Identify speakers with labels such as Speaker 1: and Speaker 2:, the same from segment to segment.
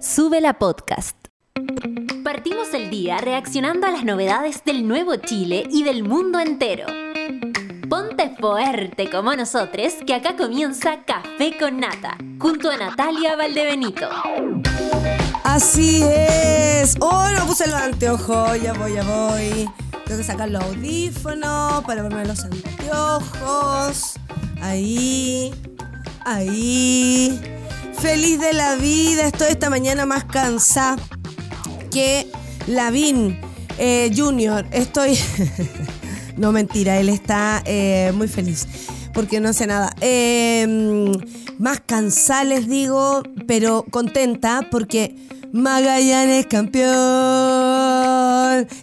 Speaker 1: Sube la podcast. Partimos el día reaccionando a las novedades del nuevo Chile y del mundo entero. Ponte fuerte como nosotros, que acá comienza Café con Nata, junto a Natalia Valdebenito.
Speaker 2: Así es. Oh, no puse los anteojos. Ya voy, ya voy. Tengo que sacar los audífonos para ponerme los anteojos. Ahí. Ahí. Feliz de la vida. Estoy esta mañana más cansada que Lavín eh, Junior. Estoy. no, mentira. Él está eh, muy feliz porque no hace nada. Eh, más cansada, les digo, pero contenta porque Magallanes campeón,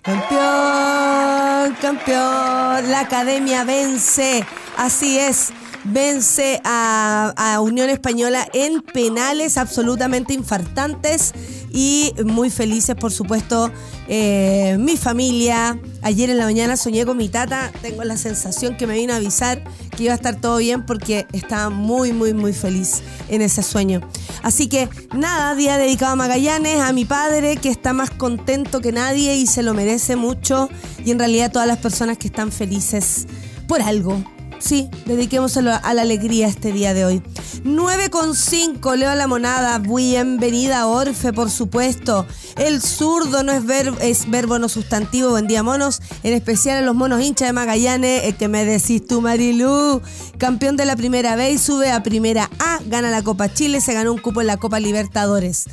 Speaker 2: campeón, campeón. La academia vence, así es. Vence a, Unión Española en penales absolutamente infartantes y muy felices, por supuesto, eh, mi familia. Ayer en la mañana soñé con mi tata, tengo la sensación que me vino a avisar que iba a estar todo bien porque estaba muy, muy, muy feliz en ese sueño. Así que nada, día dedicado a Magallanes, a mi padre que está más contento que nadie y se lo merece mucho y en realidad todas las personas que están felices por algo Sí, dediquémoselo a la alegría este día de hoy. 9,5, Leo la Monada. Bienvenida, Orfe, por supuesto. El zurdo no es verbo, es verbo no sustantivo. Buen día, monos. En especial a los monos hinchas de Magallanes. El que me decís tú, Marilú. Campeón de la primera vez, sube a primera A, gana la Copa Chile, se ganó un cupo en la Copa Libertadores.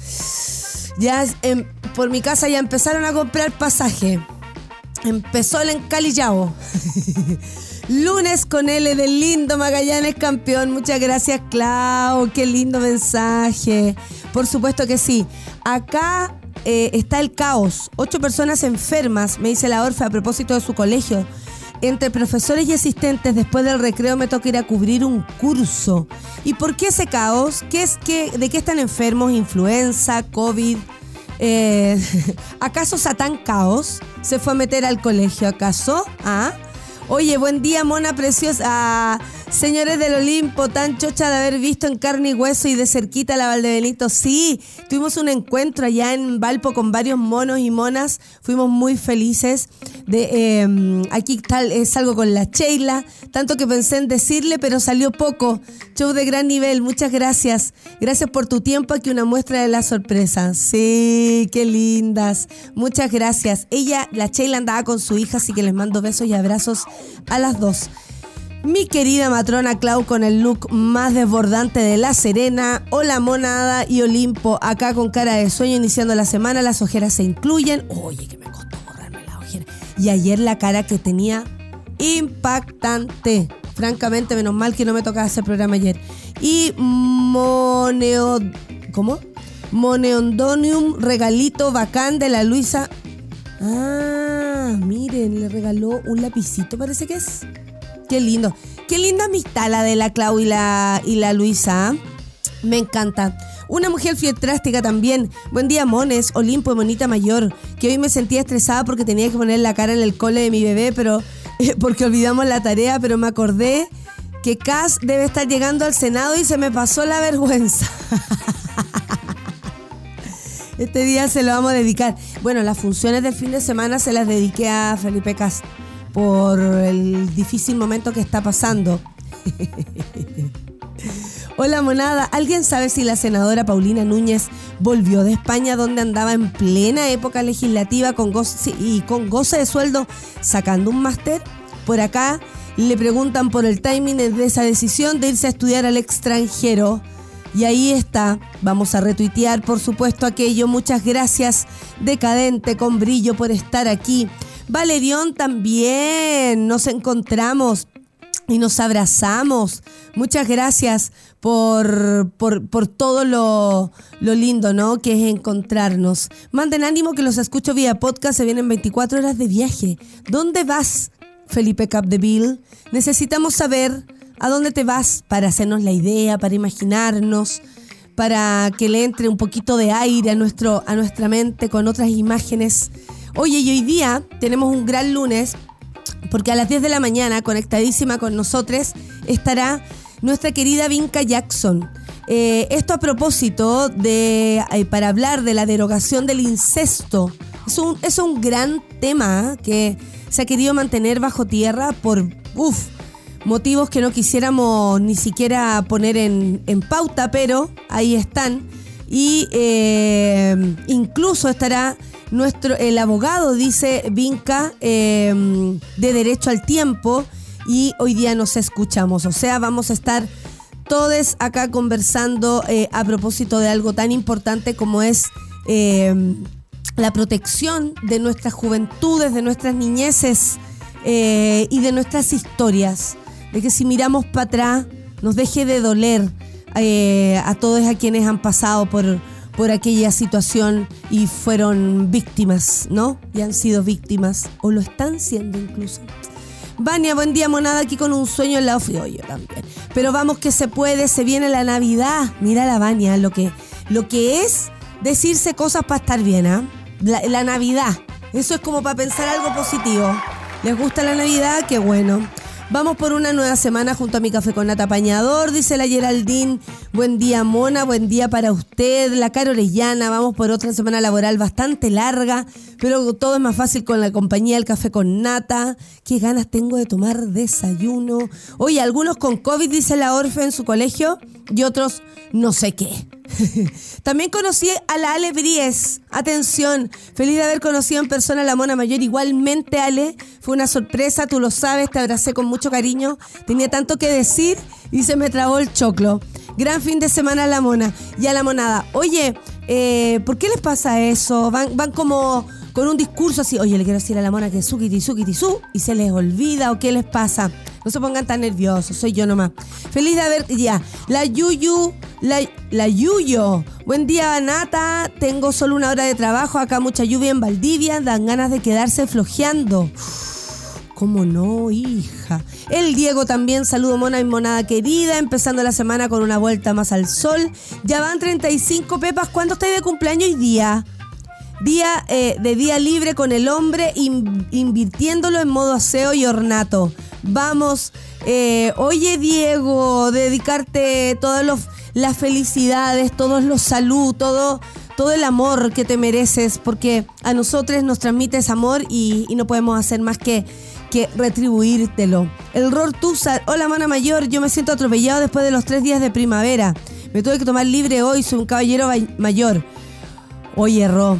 Speaker 2: Ya por mi casa ya empezaron a comprar pasaje. Empezó el encalillado. Lunes con L del lindo Magallanes campeón. Muchas gracias, Clau. Qué lindo mensaje. Por supuesto que sí. Acá eh, está el caos. Ocho personas enfermas, me dice la Orfe a propósito de su colegio. Entre profesores y asistentes, después del recreo me toca ir a cubrir un curso. ¿Y por qué ese caos? ¿Qué es, qué, ¿De qué están enfermos? ¿Influenza? ¿COVID? Eh, ¿Acaso Satán Caos se fue a meter al colegio? ¿Acaso? ¿Ah? Oye, buen día, mona preciosa. Señores del Olimpo, tan chocha de haber visto en carne y hueso y de cerquita la Valdebenito. Sí, tuvimos un encuentro allá en Valpo con varios monos y monas. Fuimos muy felices. De, em, aquí tal, salgo con la Sheila, tanto que pensé en decirle, pero salió poco. Show de gran nivel, muchas gracias. Gracias por tu tiempo, aquí una muestra de la sorpresa. Sí, qué lindas. Muchas gracias. Ella, la Sheila andaba con su hija, así que les mando besos y abrazos a las dos. Mi querida matrona Clau con el look más desbordante de La Serena. Hola Monada y Olimpo, acá con cara de sueño iniciando la semana. Las ojeras se incluyen. Oye, que me costó borrarme la ojera. Y ayer la cara que tenía impactante. Francamente, menos mal que no me tocaba hacer programa ayer. Y Moneo... ¿Cómo? Moneondonium, regalito bacán de la Luisa. Ah, miren, le regaló un lapicito, parece que es. Qué lindo. Qué linda amistad la de la Clau y la, y la Luisa. Me encanta. Una mujer drástica también. Buen día, Mones, Olimpo y Monita Mayor. Que hoy me sentía estresada porque tenía que poner la cara en el cole de mi bebé, pero porque olvidamos la tarea, pero me acordé que Cass debe estar llegando al Senado y se me pasó la vergüenza. Este día se lo vamos a dedicar. Bueno, las funciones del fin de semana se las dediqué a Felipe Cas por el difícil momento que está pasando. Hola monada, ¿alguien sabe si la senadora Paulina Núñez volvió de España donde andaba en plena época legislativa con y con goce de sueldo sacando un máster? Por acá le preguntan por el timing de esa decisión de irse a estudiar al extranjero. Y ahí está, vamos a retuitear por supuesto aquello. Muchas gracias, Decadente con brillo, por estar aquí. Valerión también, nos encontramos y nos abrazamos. Muchas gracias por, por, todo lo, lo, lindo, ¿no? Que es encontrarnos. Manden ánimo que los escucho vía podcast, se vienen 24 horas de viaje. ¿Dónde vas, Felipe Capdeville? Necesitamos saber ¿A dónde te vas para hacernos la idea, para imaginarnos, para que le entre un poquito de aire a, nuestro, a nuestra mente con otras imágenes? Oye, y hoy día tenemos un gran lunes porque a las 10 de la mañana, conectadísima con nosotros, estará nuestra querida Vinca Jackson. Eh, esto a propósito de, eh, para hablar de la derogación del incesto. Es un, es un gran tema que se ha querido mantener bajo tierra por, uf, motivos que no quisiéramos ni siquiera poner en, en pauta, pero ahí están. Y eh, incluso estará nuestro, el abogado, dice Vinca, de Derecho al Tiempo, y hoy día nos escuchamos. O sea, vamos a estar todos acá conversando eh, a propósito de algo tan importante como es eh, la protección de nuestras juventudes, de nuestras niñeces eh, y de nuestras historias. De que si miramos para atrás nos deje de doler a todos a quienes han pasado por, por aquella situación y fueron víctimas, ¿no? Y han sido víctimas, o lo están siendo incluso. Vania, buen día, monada, aquí con un sueño en la ofi. yo también. Pero vamos que se puede, se viene la Navidad. Mira la Vania, lo que, lo que es decirse cosas para estar bien, ¿ah? la Navidad. Eso es como para pensar algo positivo. ¿Les gusta la Navidad? Qué bueno. Vamos por una nueva semana junto a mi café con nata pañador, dice la Geraldine. Buen día, Mona, buen día para usted. La Caro Orellana, vamos por otra semana laboral bastante larga, pero todo es más fácil con la compañía del café con nata. Qué ganas tengo de tomar desayuno. Oye, algunos con COVID, dice la Orfe en su colegio, y otros no sé qué. También conocí a la Ale Bries. Atención, feliz de haber conocido en persona a la mona mayor. Igualmente, Ale, fue una sorpresa, tú lo sabes, te abracé con mucho cariño. Tenía tanto que decir y se me trabó el choclo. Gran fin de semana a la mona y a la monada. Oye, eh, ¿por qué les pasa eso? Van, como con un discurso así, oye, le quiero decir a la mona que su, kiti, su, y se les olvida o qué les pasa. No se pongan tan nerviosos, soy yo nomás. Feliz de haber, ya, la Yuyu, la, la Yuyo. Buen día, Nata. Tengo solo una hora de trabajo, acá mucha lluvia en Valdivia, dan ganas de quedarse flojeando. ¿Cómo no, hija? El Diego también, saludo mona y monada querida, empezando la semana con una vuelta más al sol. Ya van 35 pepas, ¿cuándo estáis de cumpleaños hoy día? Día eh, de día libre con el hombre, invirtiéndolo en modo aseo y ornato. Vamos, eh, oye Diego, dedicarte todas las felicidades, todos los salud, todo, todo el amor que te mereces, porque a nosotros nos transmites amor y, no podemos hacer más que, que retribuírtelo. El Ror Tusa, hola mana mayor, yo me siento atropellado después de los tres días de primavera. Me tuve que tomar libre hoy, soy un caballero mayor. Oye, Ro,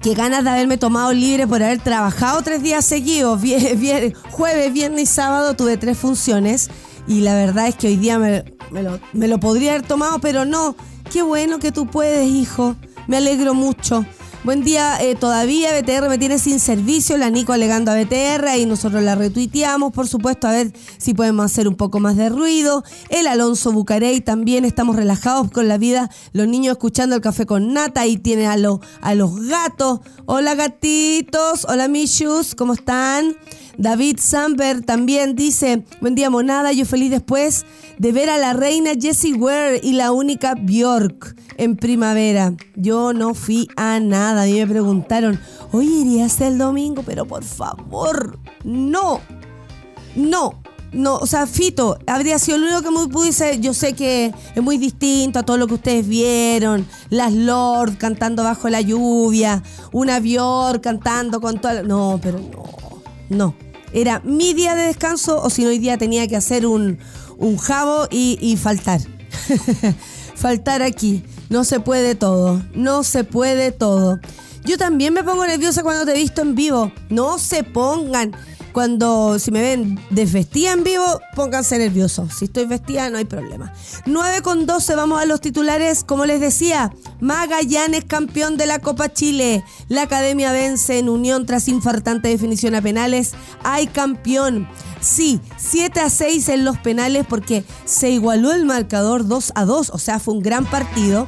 Speaker 2: Qué ganas de haberme tomado libre por haber trabajado tres días seguidos. jueves, viernes y sábado tuve tres funciones. Y la verdad es que hoy día me, lo, me lo podría haber tomado, pero no. Qué bueno que tú puedes, hijo. Me alegro mucho. Buen día, eh, todavía BTR me tiene sin servicio, la Nico alegando a BTR y nosotros la retuiteamos, por supuesto, a ver si podemos hacer un poco más de ruido. El Alonso Bucarey también estamos relajados con la vida, los niños escuchando el café con nata y tiene a, a los gatos. Hola gatitos, hola Michus, ¿cómo están? David Samber también dice, buen día monada, yo feliz después de ver a la reina Jessie Ware y la única Bjork en primavera. Yo no fui a nada, a mí me preguntaron, oye, irías el domingo, pero por favor, no, no. No, o sea, Fito, habría sido lo único que me pudiese. Yo sé que es muy distinto a todo lo que ustedes vieron. Las Lord cantando bajo la lluvia. Una Bjork cantando con toda No, pero no. No era mi día de descanso o si no hoy día tenía que hacer un, un jabo y, y faltar. faltar aquí. No se puede todo. No se puede todo. Yo también me pongo nerviosa cuando te he visto en vivo. No se pongan cuando, si me ven desvestida en vivo, pónganse nerviosos. Si estoy vestida, no hay problema. 9 con 12, vamos a los titulares. Como les decía, Magallanes campeón de la Copa Chile. La Academia vence en Unión tras infartante definición a penales. Hay campeón. Sí, 7 a 6 en los penales porque se igualó el marcador 2 a 2, o sea, fue un gran partido.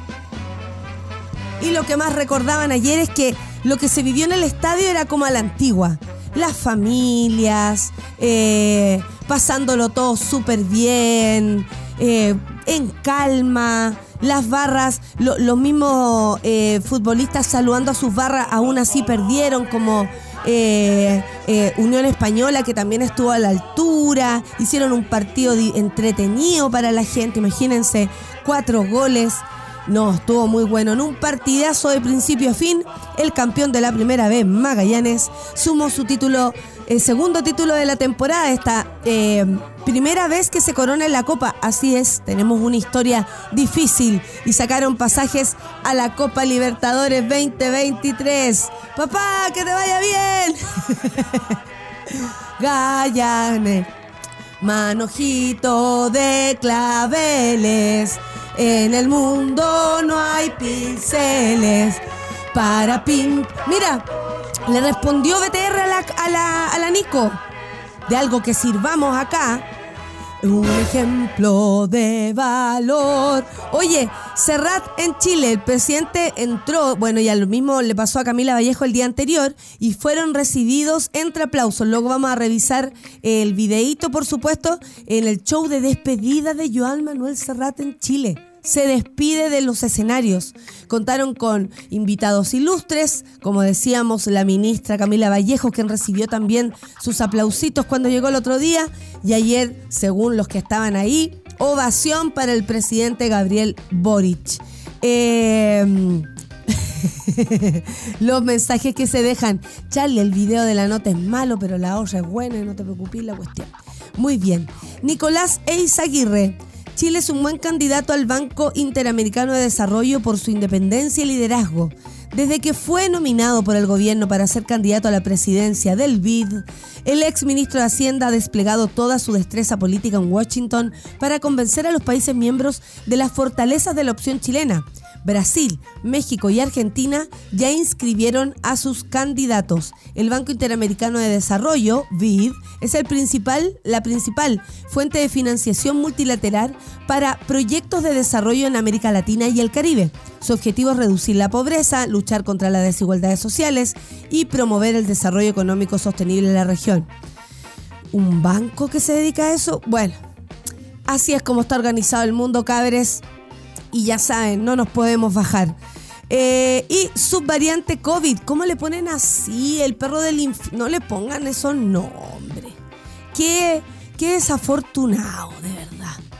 Speaker 2: Y lo que más recordaban ayer es que lo que se vivió en el estadio era como a la antigua las familias, eh, pasándolo todo súper bien, eh, en calma, las barras, los mismos eh, futbolistas saludando a sus barras, aún así perdieron como... Unión Española que también estuvo a la altura, hicieron un partido entretenido para la gente, imagínense cuatro goles. No, estuvo muy bueno. En un partidazo de principio a fin, el campeón de la primera vez, Magallanes, sumó su título, el segundo título de la temporada, esta eh, primera vez que se corona en la Copa. Así es, tenemos una historia difícil y sacaron pasajes a la Copa Libertadores 2023. Papá, que te vaya bien. Gallanes, manojito de claveles. En el mundo no hay pinceles para pin. Mira, le respondió BTR a la, a la, a la Nico de algo que sirvamos acá. Un ejemplo de valor. Oye, Serrat en Chile, el presidente entró, bueno, ya lo mismo le pasó a Camila Vallejo el día anterior y fueron recibidos entre aplausos. Luego vamos a revisar el videíto, por supuesto, en el show de despedida de Joan Manuel Serrat en Chile se despide de los escenarios. Contaron con invitados ilustres, como decíamos, la ministra Camila Vallejo, quien recibió también sus aplausitos cuando llegó el otro día, y ayer, según los que estaban ahí, ovación para el presidente Gabriel Boric. Em, los mensajes que se dejan. Charlie, el video de la nota es malo, pero la olla es buena no te preocupes la cuestión. Muy bien. Nicolás Eizaguirre Chile es un buen candidato al Banco Interamericano de Desarrollo por su independencia y liderazgo. Desde que fue nominado por el gobierno para ser candidato a la presidencia del BID, el ex ministro de Hacienda ha desplegado toda su destreza política en Washington para convencer a los países miembros de las fortalezas de la opción chilena Brasil, México y Argentina ya inscribieron a sus candidatos. El Banco Interamericano de Desarrollo, BID, es el principal, la principal fuente de financiación multilateral para proyectos de desarrollo en América Latina y el Caribe. Su objetivo es reducir la pobreza, luchar contra las desigualdades sociales y promover el desarrollo económico sostenible en la región. ¿Un banco que se dedica a eso? Bueno, así es como está organizado el mundo, cabres y ya saben, no nos podemos bajar. Eh, y subvariante COVID, ¿cómo le ponen así? El perro del infierno. No le pongan esos nombres. Qué, qué desafortunado, de verdad.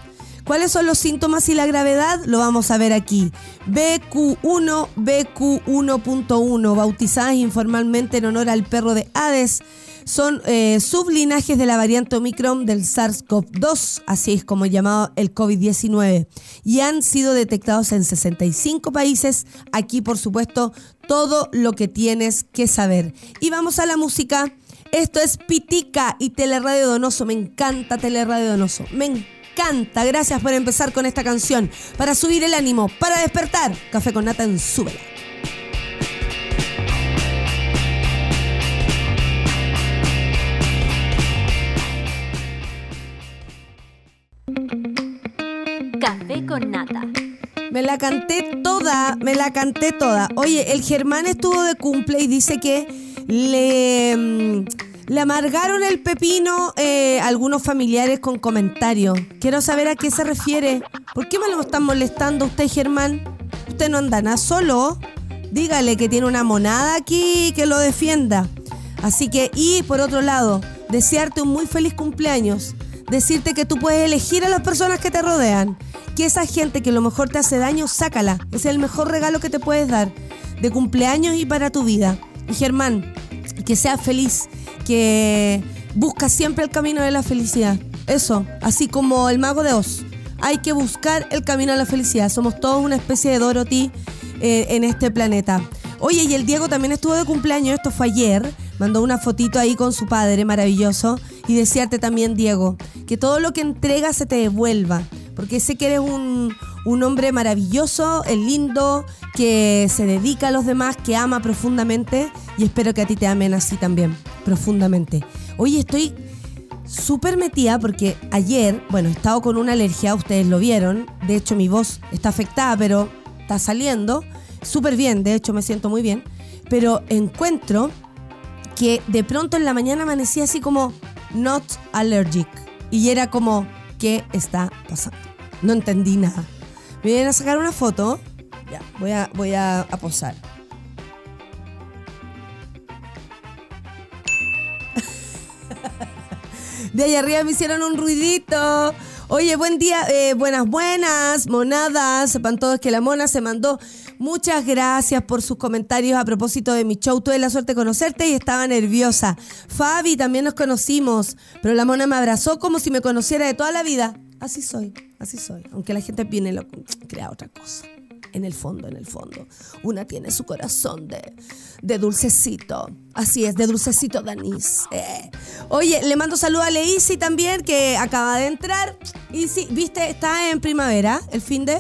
Speaker 2: ¿Cuáles son los síntomas y la gravedad? Lo vamos a ver aquí. BQ1, BQ1.1, bautizadas informalmente en honor al perro de Hades son eh, sublinajes de la variante Omicron del SARS-CoV-2, así es como llamado el COVID-19, y han sido detectados en 65 países. Aquí, por supuesto, todo lo que tienes que saber. Y vamos a la música. Esto es Pitica y Teleradio Donoso. Me encanta Teleradio Donoso. Me encanta. Gracias por empezar con esta canción. Para subir el ánimo, para despertar. Café con nata en Súbela.
Speaker 1: Café con nata.
Speaker 2: Me la canté toda, me la canté toda. Oye, el Germán estuvo de cumple y dice que le, mm, le amargaron el pepino eh, algunos familiares con comentarios. Quiero saber a qué se refiere. ¿Por qué me lo están molestando usted, Germán? Usted no anda nada solo. Dígale que tiene una monada aquí que lo defienda. Así que, y por otro lado, desearte un muy feliz cumpleaños decirte que tú puedes elegir a las personas que te rodean. Que esa gente que a lo mejor te hace daño, sácala. Es el mejor regalo que te puedes dar de cumpleaños y para tu vida. Y Germán, que seas feliz, que busca siempre el camino de la felicidad. Eso, así como el mago de Oz. Hay que buscar el camino a la felicidad. Somos todos una especie de Dorothy eh, en este planeta. Oye, y el Diego también estuvo de cumpleaños, esto fue ayer. Mandó una fotito ahí con su padre, maravilloso. Y desearte también, Diego, que todo lo que entregas se te devuelva. Porque sé que eres un, un hombre maravilloso, el lindo, que se dedica a los demás, que ama profundamente. Y espero que a ti te amen así también, profundamente. Oye, estoy súper metida porque ayer, bueno, he estado con una alergia, ustedes lo vieron. De hecho, mi voz está afectada, pero está saliendo súper bien, de hecho me siento muy bien. Pero encuentro que de pronto en la mañana amanecía así como not allergic. Y era como, ¿qué está pasando? No entendí nada. Me vienen a sacar una foto. Ya, voy a, voy a, posar. De allá arriba me hicieron un ruidito. Oye, buen día, eh, buenas, buenas, monadas. Sepan todos que la mona se mandó. Muchas gracias por sus comentarios a propósito de mi show. Tuve la suerte de conocerte y estaba nerviosa. Fabi, también nos conocimos, pero la mona me abrazó como si me conociera de toda la vida. Así soy, así soy. Aunque la gente viene lo crea otra cosa en el fondo, en el fondo. Una tiene su corazón de, de dulcecito. Así es, de dulcecito de. Eh. Oye, le mando saludo a Leisi también, que acaba de entrar. Sí, viste, está en primavera, el fin de.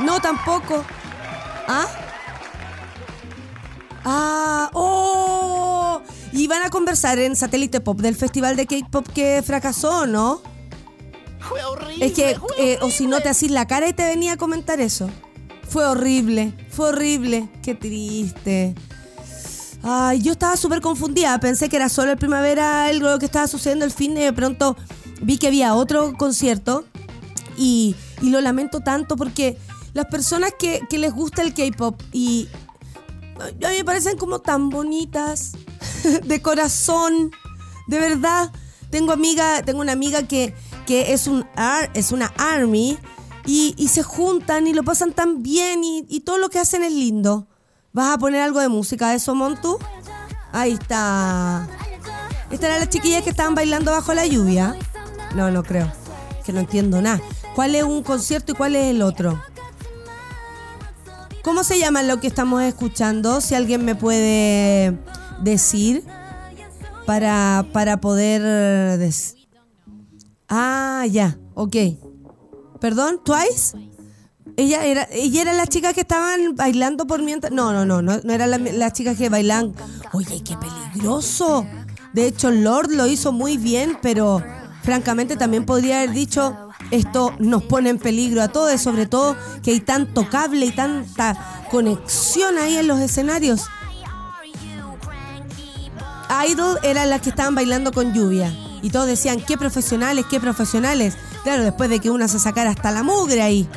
Speaker 2: No, tampoco. ¿Ah? Ah, oh. Y van a conversar en Satélite Pop del festival de K-pop que fracasó, ¿no?
Speaker 3: Fue horrible.
Speaker 2: Es que, eh, o si no te hacís la cara y te venía a comentar eso. Fue horrible, fue horrible. Qué triste. Ay, yo estaba súper confundida. Pensé que era solo el primavera algo que estaba sucediendo el fin de de pronto vi que había otro concierto y, y lo lamento tanto porque las personas que, que les gusta el K-pop y a mí me parecen como tan bonitas, de corazón, de verdad. Tengo amiga, tengo una amiga que, que es un ar- es una army y, y se juntan y lo pasan tan bien y, y todo lo que hacen es lindo. ¿Vas a poner algo de música de eso, Montu? Ahí está. ¿Estas eran las chiquillas que estaban bailando bajo la lluvia? No, no creo. Que no entiendo nada. ¿Cuál es un concierto y cuál es el otro? ¿Cómo se llama lo que estamos escuchando? Si alguien me puede decir para, para poder... Ah, ya, ok. ¿Perdón? ¿Twice? Ella era, ella era la chica que estaban bailando por mientras... No, no, no, no, no era la, la chica que bailan... Oye, qué peligroso. De hecho, Lord lo hizo muy bien, pero francamente también podría haber dicho esto nos pone en peligro a todos, sobre todo que hay tanto cable y tanta conexión ahí en los escenarios. Idol eran las que estaban bailando con lluvia. Y todos decían, qué profesionales, qué profesionales. Claro, después de que una se sacara hasta la mugre ahí.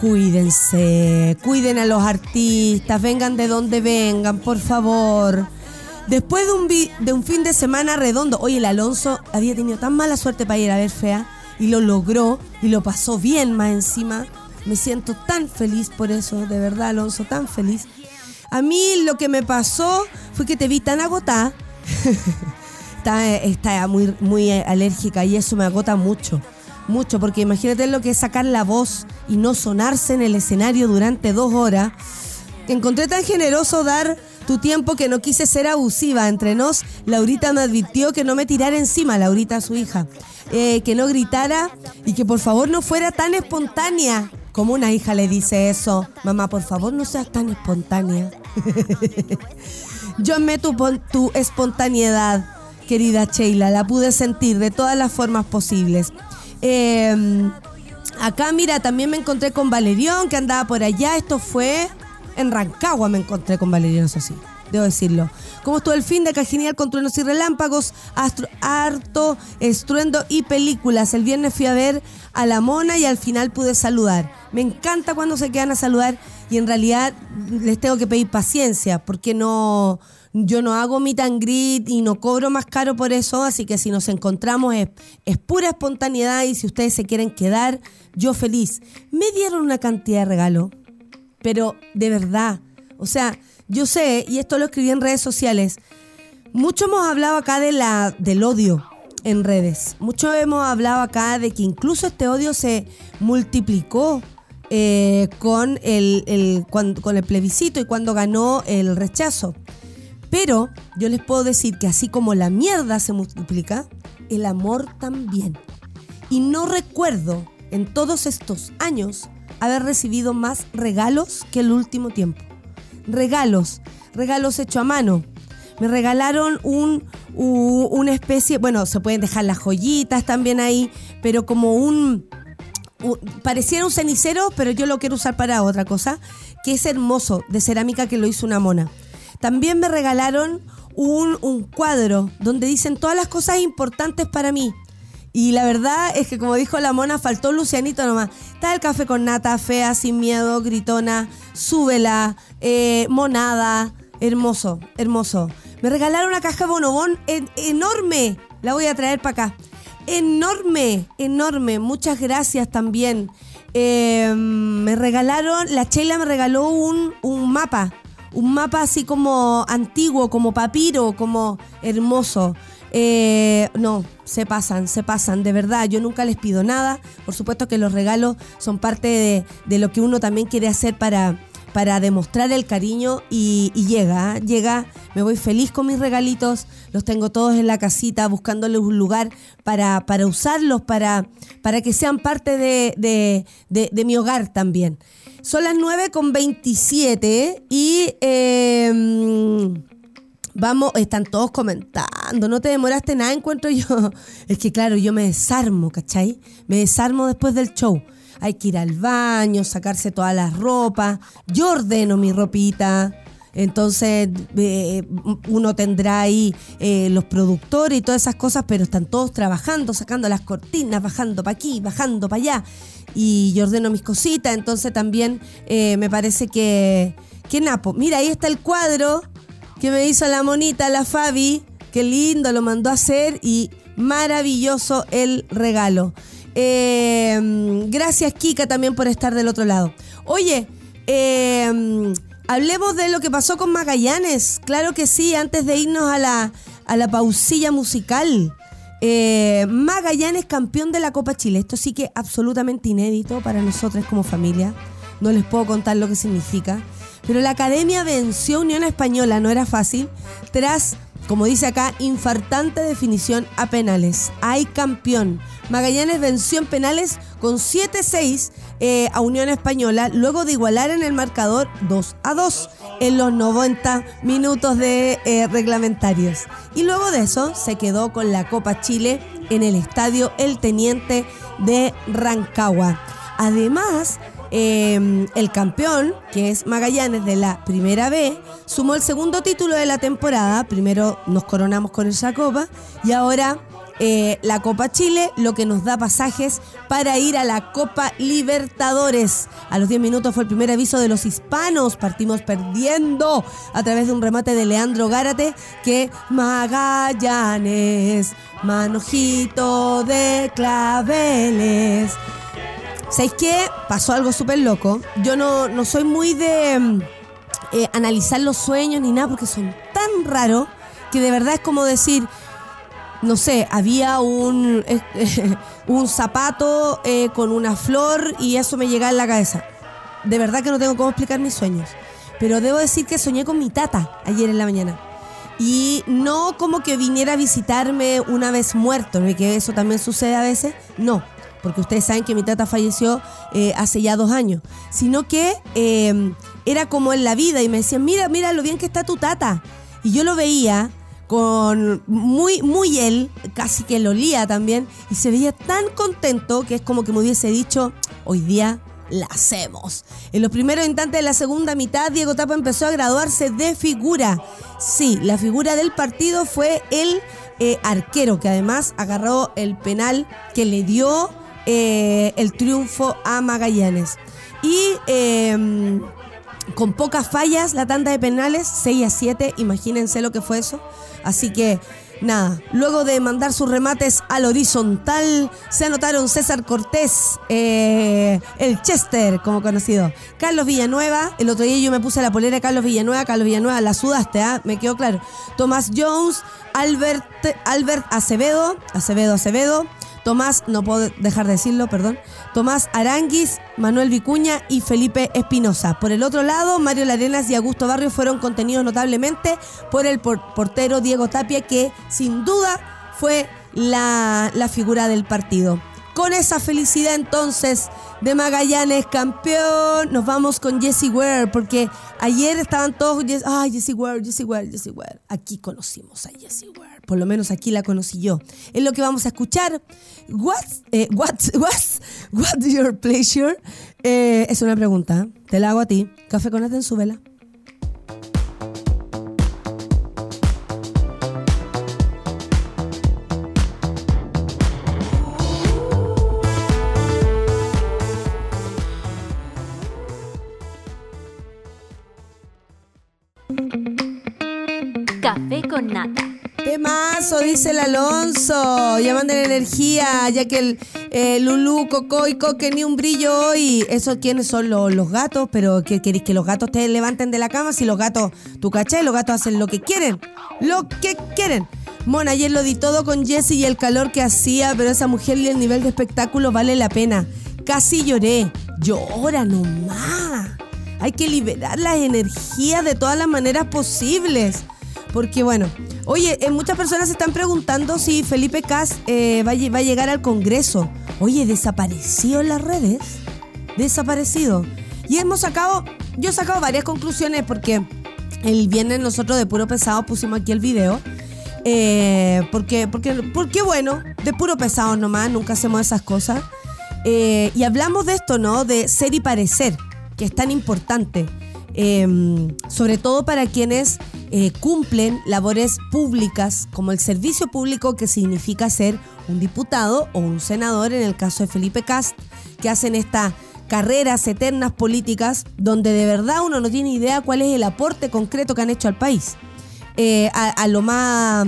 Speaker 2: Cuídense, cuiden a los artistas, vengan de donde vengan, por favor. Después de un, de un fin de semana redondo, oye, el Alonso había tenido tan mala suerte para ir a ver Fea y lo logró y lo pasó bien más encima. Me siento tan feliz por eso, de verdad, Alonso, tan feliz. A mí lo que me pasó fue que te vi tan agotada. está, muy, muy alérgica y eso me agota mucho. Mucho, porque imagínate lo que es sacar la voz y no sonarse en el escenario durante dos horas. Encontré tan generoso dar tu tiempo que no quise ser abusiva. Entre nos, Laurita me advirtió que no me tirara encima, Laurita, su hija. Eh, que no gritara y que por favor no fuera tan espontánea. Como una hija le dice eso. Mamá, por favor no seas tan espontánea. Yo amé tu, tu espontaneidad, querida Sheila. La pude sentir de todas las formas posibles. Eh, acá, mira, también me encontré con Valerión, que andaba por allá. Esto fue en Rancagua, me encontré con Valerión, eso sí, debo decirlo. ¿Cómo estuvo el fin de acá? Genial, con truenos y relámpagos, astro- harto, estruendo y películas. El viernes fui a ver a la mona y al final pude saludar. Me encanta cuando se quedan a saludar y en realidad les tengo que pedir paciencia porque no, yo no hago meet and greet y no cobro más caro por eso, así que si nos encontramos es, es pura espontaneidad y si ustedes se quieren quedar, yo feliz. Me dieron una cantidad de regalo, pero de verdad, o sea, yo sé, y esto lo escribí en redes sociales, mucho hemos hablado acá de la, del odio en redes. Mucho hemos hablado acá de que incluso este odio se multiplicó eh, con, el, con el plebiscito y cuando ganó el rechazo. Pero yo les puedo decir que así como la mierda se multiplica, el amor también. Y no recuerdo en todos estos años haber recibido más regalos que el último tiempo. Regalos, regalos hechos a mano. Me regalaron un, una especie, bueno, se pueden dejar las joyitas también ahí, pero como un, pareciera un cenicero, pero yo lo quiero usar para otra cosa, que es hermoso, de cerámica que lo hizo una mona. También me regalaron un, un cuadro donde dicen todas las cosas importantes para mí. Y la verdad es que como dijo la mona, faltó Lucianito nomás. Está el café con nata, fea, sin miedo, gritona, súbela, eh, monada. Hermoso, hermoso. Me regalaron una caja de bonobón en- enorme. La voy a traer para acá. enorme, enorme. Muchas gracias también. Eh, me regalaron, la Chela me regaló un, un mapa. Un mapa así como antiguo, como papiro, como hermoso. Eh, no, se pasan, se pasan, de verdad. Yo nunca les pido nada. Por supuesto que los regalos son parte de, de lo que uno también quiere hacer para, para demostrar el cariño y, llega, ¿eh? llega, me voy feliz con mis regalitos, los tengo todos en la casita buscándoles un lugar para, para usarlos, para, para que sean parte de, mi hogar también. Son las 9 con 27 y em, vamos, están todos comentando, no te demoraste nada, encuentro yo. Es que claro, yo me desarmo, ¿cachai? Me desarmo después del show hay que ir al baño, sacarse todas las ropas. Yo ordeno mi ropita. Entonces eh, uno tendrá ahí eh, los productores y todas esas cosas, pero están todos trabajando, sacando las cortinas, bajando para aquí, bajando para allá. Y yo ordeno mis cositas, entonces también eh, me parece que, que Napo. Mira, ahí está el cuadro que me hizo la monita, la Fabi. Qué lindo, lo mandó a hacer y maravilloso el regalo. Eh, gracias, Kika, también por estar del otro lado. Oye, eh, hablemos de lo que pasó con Magallanes. Claro que sí, antes de irnos a la, a la pausilla musical. Eh, Magallanes campeón de la Copa Chile. Esto sí que absolutamente inédito para nosotros como familia. No les puedo contar lo que significa. Pero la academia venció Unión Española, no era fácil, tras como dice acá, infartante definición a penales. Hay campeón. Magallanes venció en penales con 7-6 eh, a Unión Española, luego de igualar en el marcador 2 a 2 en los 90 minutos de eh, reglamentarios. Y luego de eso se quedó con la Copa Chile en el estadio El Teniente de Rancagua. Además, Em, el campeón, que es Magallanes de la primera B, sumó el segundo título de la temporada. Primero nos coronamos con esa copa y ahora eh, la Copa Chile, lo que nos da pasajes para ir a la Copa Libertadores. A los 10 minutos fue el primer aviso de los hispanos. Partimos perdiendo a través de un remate de Leandro Gárate que Magallanes, manojito de claveles. ¿Sabéis qué? Pasó algo súper loco. Yo no, no soy muy de mm, eh, analizar los sueños ni nada porque son tan raros que de verdad es como decir, no sé, había un, un zapato eh, con una flor y eso me llegaba en la cabeza. De verdad que no tengo cómo explicar mis sueños. Pero debo decir que soñé con mi tata ayer en la mañana. Y no como que viniera a visitarme una vez muerto, que eso también sucede a veces. No porque ustedes saben que mi tata falleció eh, hace ya dos años, sino que em, era como en la vida y me decían, mira, mira lo bien que está tu tata. Y yo lo veía con muy, muy él, casi que lo olía también, y se veía tan contento que es como que me hubiese dicho, hoy día la hacemos. En los primeros instantes de la segunda mitad, Diego Tapa empezó a graduarse de figura. Sí, la figura del partido fue el eh, arquero, que además agarró el penal que le dio eh, el triunfo a Magallanes. Y em, con pocas fallas, la tanda de penales, 6 a 7, imagínense lo que fue eso. Así que nada, luego de mandar sus remates al horizontal, se anotaron César Cortés, eh, el Chester, como conocido, Carlos Villanueva, el otro día yo me puse la polera de Carlos Villanueva, Carlos Villanueva, la sudaste, ¿ah? me quedó claro. Tomás Jones, Albert, Albert Acevedo, Acevedo, Acevedo, Tomás, no puedo dejar de decirlo, perdón, Tomás Aranguis, Manuel Vicuña y Felipe Espinosa. Por el otro lado, Mario Larenas y Augusto Barrio fueron contenidos notablemente por el portero Diego Tapia, que sin duda fue la, la figura del partido. Con esa felicidad entonces de Magallanes campeón, nos vamos con Jesse Ware, porque ayer estaban todos, ay, Jesse Ware, Jesse Ware, Jesse Ware. Aquí conocimos a Jesse Ware, por lo menos aquí la conocí yo. Es lo que vamos a escuchar. What's, eh, what's, what's, your pleasure? Eh, es una pregunta, te la hago a ti. Café con en vela. Temazo, dice el Alonso. Ya manden energía, ya que el eh, Lulú, Coco y Coque ni un brillo hoy. ¿Eso quiénes son los, los gatos? Pero ¿qué queréis que los gatos te levanten de la cama? Si los gatos, tú caché, los gatos hacen lo que quieren. Lo que quieren. Mona, ayer lo di todo con Jesse y el calor que hacía, pero esa mujer y el nivel de espectáculo vale la pena. Casi lloré. Llora nomás. Hay que liberar las energías de todas las maneras posibles. Porque bueno, oye, eh, muchas personas se están preguntando si Felipe Cas eh, va, va a llegar al Congreso. Oye, desaparecido en las redes. Desaparecido. Y hemos sacado, yo he sacado varias conclusiones porque el viernes nosotros de puro pesado pusimos aquí el video. Eh, porque, porque, porque bueno, de puro pesado nomás, nunca hacemos esas cosas. Y hablamos de esto, ¿no? De ser y parecer, que es tan importante. Em, sobre todo para quienes eh, cumplen labores públicas, como el servicio público que significa ser un diputado o un senador, en el caso de Felipe Cast, que hacen estas carreras eternas políticas donde de verdad uno no tiene idea cuál es el aporte concreto que han hecho al país. Eh, a, a lo más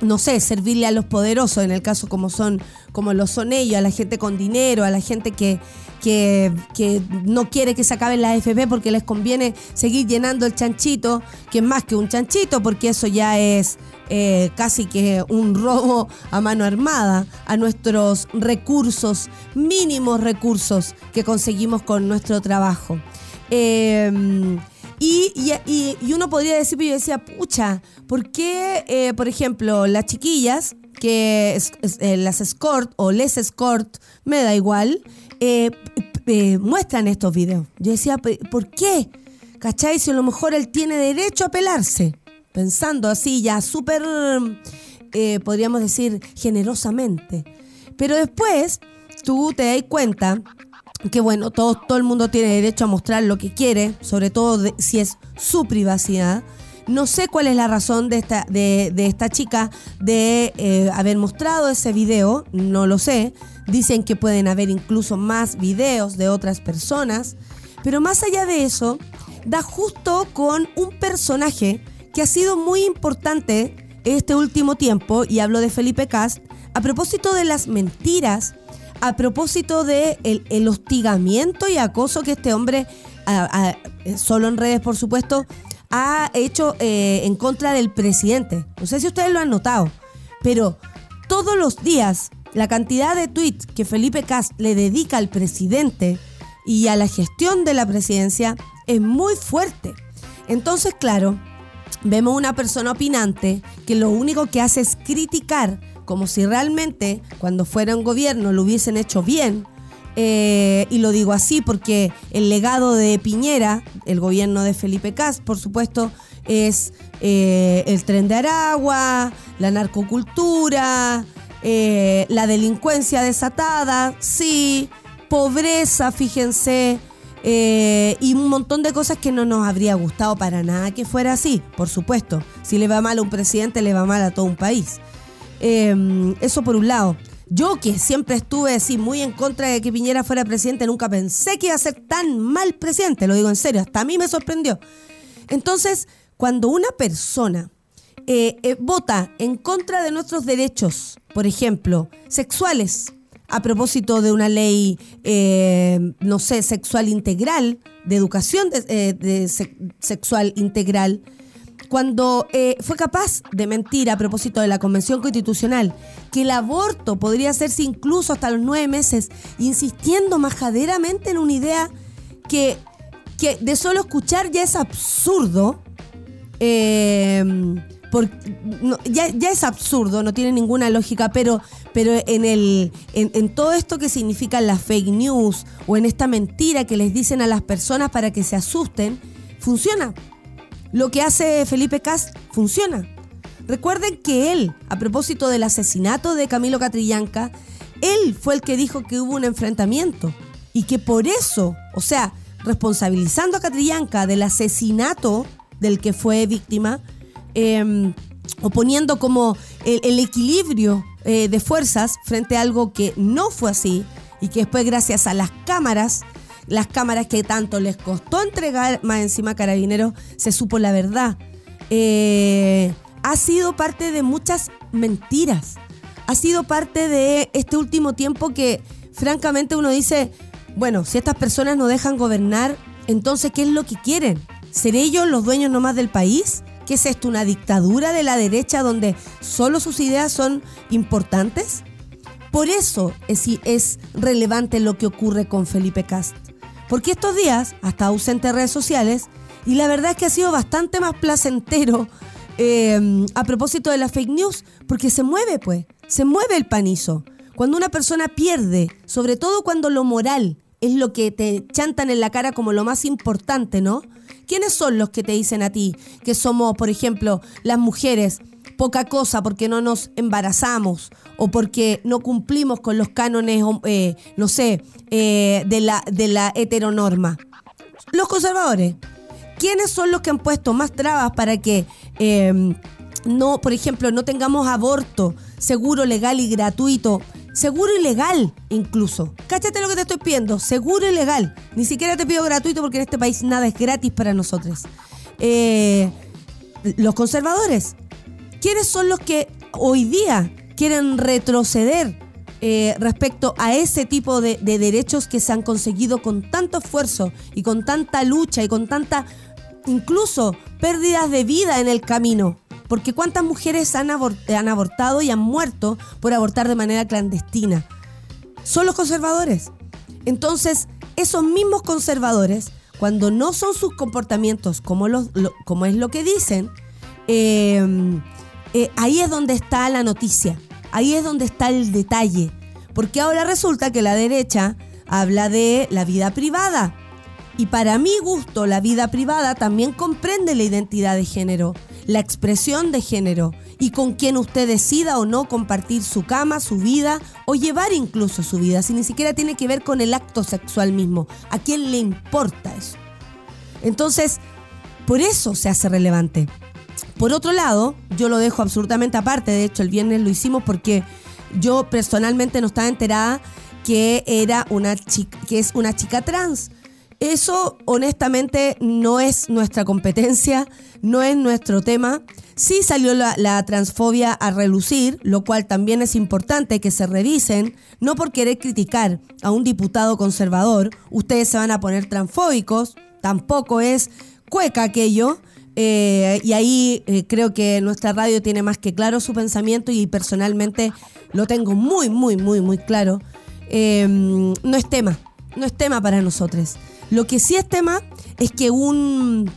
Speaker 2: no sé, servirle a los poderosos, en el caso como son, como lo son ellos, a la gente con dinero, a la gente que, que, no quiere que se acaben las FP porque les conviene seguir llenando el chanchito, que es más que un chanchito, porque eso ya es eh, casi que un robo a mano armada a nuestros recursos, mínimos recursos que conseguimos con nuestro trabajo. Eh, y, y, uno podría decir, yo decía, pucha, ¿por qué, eh, por ejemplo, las chiquillas, que eh, las escort o les escort, me da igual, eh, muestran estos videos? Yo decía, ¿por qué? ¿Cachai? Si a lo mejor él tiene derecho a pelarse, pensando así ya súper, podríamos decir, generosamente. Pero después tú te das cuenta que bueno, todo, todo el mundo tiene derecho a mostrar lo que quiere, sobre todo si es su privacidad. No sé cuál es la razón de esta, de, de esta chica de eh, haber mostrado ese video, no lo sé. Dicen que pueden haber incluso más videos de otras personas, pero más allá de eso, da justo con un personaje que ha sido muy importante este último tiempo, y hablo de Felipe Cast, a propósito de las mentiras a propósito de hostigamiento y acoso que este hombre, solo en redes por supuesto, ha hecho eh, en contra del presidente. No sé si ustedes lo han notado, pero todos los días la cantidad de tweets que Felipe Cast le dedica al presidente y a la gestión de la presidencia es muy fuerte. Entonces, claro, vemos una persona opinante que lo único que hace es criticar como si realmente cuando fuera un gobierno lo hubiesen hecho bien. Eh, y lo digo así porque el legado de Piñera, el gobierno de Felipe Cas, por supuesto, es eh, el tren de Aragua, la narcocultura, eh, la delincuencia desatada, sí, pobreza, fíjense, eh, y un montón de cosas que no nos habría gustado para nada que fuera así, por supuesto. Si le va mal a un presidente, le va mal a todo un país. Eh, eso por un lado. Yo que siempre estuve así muy en contra de que Piñera fuera presidente, nunca pensé que iba a ser tan mal presidente, lo digo en serio, hasta a mí me sorprendió. Entonces, cuando una persona eh, vota en contra de nuestros derechos, por ejemplo, sexuales, a propósito de una ley, eh, no sé, sexual integral, de educación de, eh, sexual integral, cuando eh, fue capaz de mentir a propósito de la Convención Constitucional, que el aborto podría hacerse incluso hasta los nueve meses, insistiendo majaderamente en una idea que, que de solo escuchar ya es absurdo, no, ya, ya, es absurdo, no tiene ninguna lógica, pero, pero en, el, en, en todo esto que significan las fake news o en esta mentira que les dicen a las personas para que se asusten, funciona lo que hace Felipe Cast funciona. Recuerden que él, a propósito del asesinato de Camilo Catrillanca, él fue el que dijo que hubo un enfrentamiento y que por eso, o sea, responsabilizando a Catrillanca del asesinato del que fue víctima, eh, o poniendo como el, equilibrio eh, de fuerzas frente a algo que no fue así y que después gracias a las cámaras las cámaras que tanto les costó entregar, más encima Carabineros, se supo la verdad. Eh, ha sido parte de muchas mentiras. Ha sido parte de este último tiempo que francamente uno dice, bueno, si estas personas no dejan gobernar, entonces ¿qué es lo que quieren? ¿Ser ellos los dueños nomás del país? ¿Qué es esto? ¿Una dictadura de la derecha donde solo sus ideas son importantes? Por eso es, es relevante lo que ocurre con Felipe Cast. Porque estos días ha estado ausente de redes sociales y la verdad es que ha sido bastante más placentero eh, a propósito de la fake news, porque se mueve, pues, se mueve el panizo. Cuando una persona pierde, sobre todo cuando lo moral es lo que te chantan en la cara como lo más importante, ¿no? ¿Quiénes son los que te dicen a ti que somos, por ejemplo, las mujeres, poca cosa porque no nos embarazamos o porque no cumplimos con los cánones, eh, no sé, eh, de, la, de la heteronorma? Los conservadores. ¿Quiénes son los que han puesto más trabas para que em, no, por ejemplo, no tengamos aborto seguro, legal y gratuito? Seguro y legal, incluso. Cáchate lo que te estoy pidiendo. Seguro y legal. Ni siquiera te pido gratuito porque en este país nada es gratis para nosotros. Eh, los conservadores. ¿Quiénes son los que hoy día quieren retroceder eh, respecto a ese tipo de, derechos que se han conseguido con tanto esfuerzo y con tanta lucha y con tanta, incluso, pérdidas de vida en el camino? Porque cuántas mujeres han, han abortado y han muerto por abortar de manera clandestina. Son los conservadores. Entonces, esos mismos conservadores, cuando no son sus comportamientos como, los, como es lo que dicen, eh, eh, ahí es donde está la noticia, ahí es donde está el detalle. Porque ahora resulta que la derecha habla de la vida privada. Y para mi gusto, la vida privada también comprende la identidad de género, la expresión de género y con quien usted decida o no compartir su cama, su vida o llevar incluso su vida, si ni siquiera tiene que ver con el acto sexual mismo. ¿A quién le importa eso? Entonces, por eso se hace relevante. Por otro lado, yo lo dejo absolutamente aparte, de hecho el viernes lo hicimos porque yo personalmente no estaba enterada que era una chica, que es una chica trans. Eso honestamente no es nuestra competencia, no es nuestro tema. Sí salió la, transfobia a relucir, lo cual también es importante que se revisen, no por querer criticar a un diputado conservador, ustedes se van a poner transfóbicos, tampoco es cueca aquello. Eh, y ahí eh, creo que nuestra radio tiene más que claro su pensamiento y personalmente lo tengo muy, muy, muy, muy claro. Eh, no es tema, no es tema para nosotros. Lo que sí es tema es que un,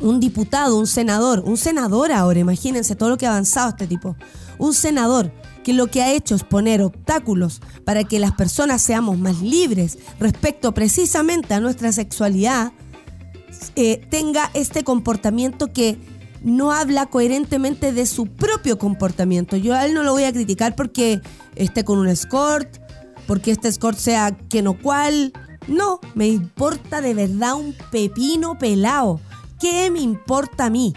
Speaker 2: un diputado, un senador, un senador ahora, imagínense todo lo que ha avanzado este tipo, un senador que lo que ha hecho es poner obstáculos para que las personas seamos más libres respecto precisamente a nuestra sexualidad, eh, tenga este comportamiento que no habla coherentemente de su propio comportamiento. Yo a él no lo voy a criticar porque esté con un escort, porque este escort sea que no cual. No, me importa de verdad un pepino pelado. ¿Qué me importa a mí?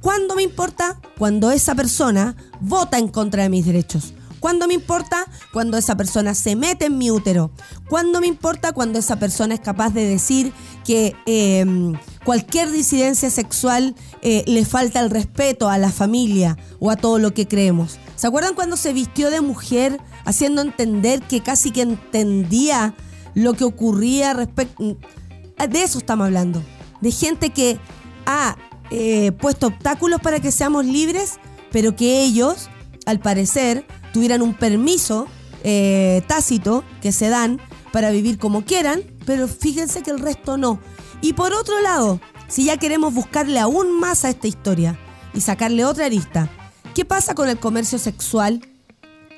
Speaker 2: ¿Cuándo me importa? Cuando esa persona vota en contra de mis derechos. ¿Cuándo me importa? Cuando esa persona se mete en mi útero. ¿Cuándo me importa? Cuando esa persona es capaz de decir que eh, cualquier disidencia sexual eh, le falta el respeto a la familia o a todo lo que creemos. ¿Se acuerdan cuando se vistió de mujer haciendo entender que casi que entendía lo que ocurría respecto... De eso estamos hablando. De gente que ha eh, puesto obstáculos para que seamos libres, pero que ellos, al parecer, tuvieran un permiso eh, tácito que se dan para vivir como quieran, pero fíjense que el resto no. Y por otro lado, si ya queremos buscarle aún más a esta historia y sacarle otra arista, ¿qué pasa con el comercio sexual?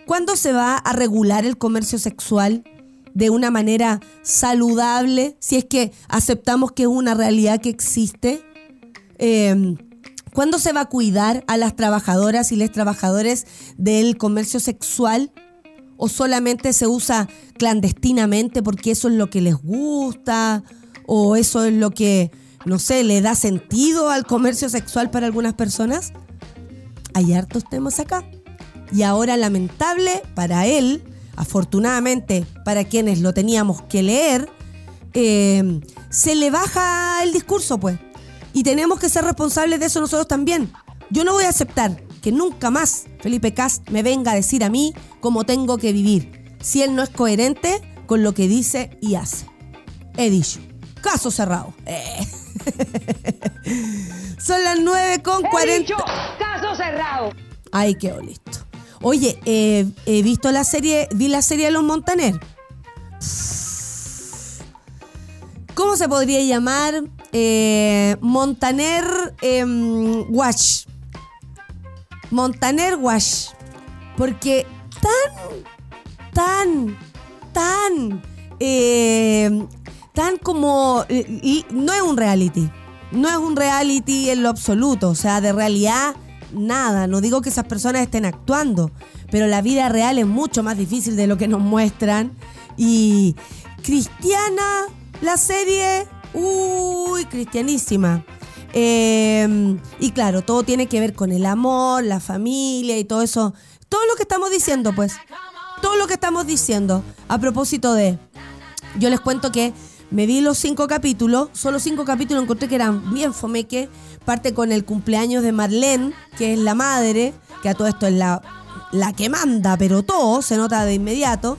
Speaker 2: ¿Cuándo se va a regular el comercio sexual de una manera saludable si es que aceptamos que es una realidad que existe? Eh, ¿Cuándo se va a cuidar a las trabajadoras y los trabajadores del comercio sexual? ¿O solamente se usa clandestinamente porque eso es lo que les gusta? ¿O eso es lo que, no sé, le da sentido al comercio sexual para algunas personas? Hay hartos temas acá. Y ahora, lamentable para él, afortunadamente para quienes lo teníamos que leer, eh, se le baja el discurso, pues. Y tenemos que ser responsables de eso nosotros también. Yo no voy a aceptar que nunca más Felipe Cast me venga a decir a mí cómo tengo que vivir, si él no es coherente con lo que dice y hace. He dicho. Caso cerrado. Eh. Son las 9 con 40.
Speaker 4: caso cerrado.
Speaker 2: Ahí quedó listo. Oye, eh, he visto la serie, vi la serie de los Montaner. ¿Cómo se podría llamar? Eh, Montaner em, Wash. Montaner Wash. Porque tan, tan, tan, eh, tan como... Y no es un reality. No es un reality en lo absoluto. O sea, de realidad, nada. No digo que esas personas estén actuando. Pero la vida real es mucho más difícil de lo que nos muestran. Y Cristiana, la serie, uy, cristianísima. Eh, y claro, todo tiene que ver con el amor, la familia y todo eso. Todo lo que estamos diciendo, pues. Todo lo que estamos diciendo. A propósito de. Yo les cuento que me vi los cinco capítulos. Solo cinco capítulos encontré que eran bien fomeque. Parte con el cumpleaños de Marlene, que es la madre, que a todo esto es la, la que manda, pero todo se nota de inmediato.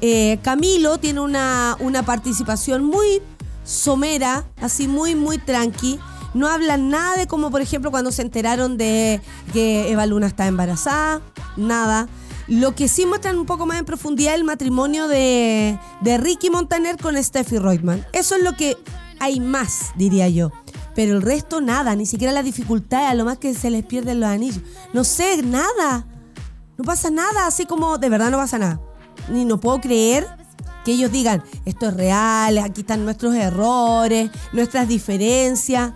Speaker 2: Eh, Camilo tiene una, una participación muy somera, así muy, muy tranqui. No hablan nada de como, por ejemplo, cuando se enteraron de que Eva Luna está embarazada, nada. Lo que sí muestran un poco más en profundidad el matrimonio de, de Ricky Montaner con Steffi Reutemann. Eso es lo que hay más, diría yo. Pero el resto nada, ni siquiera la dificultad, a lo más que se les pierden los anillos. No sé, nada. No pasa nada, así como de verdad no pasa nada. Ni no puedo creer que ellos digan, esto es real, aquí están nuestros errores, nuestras diferencias.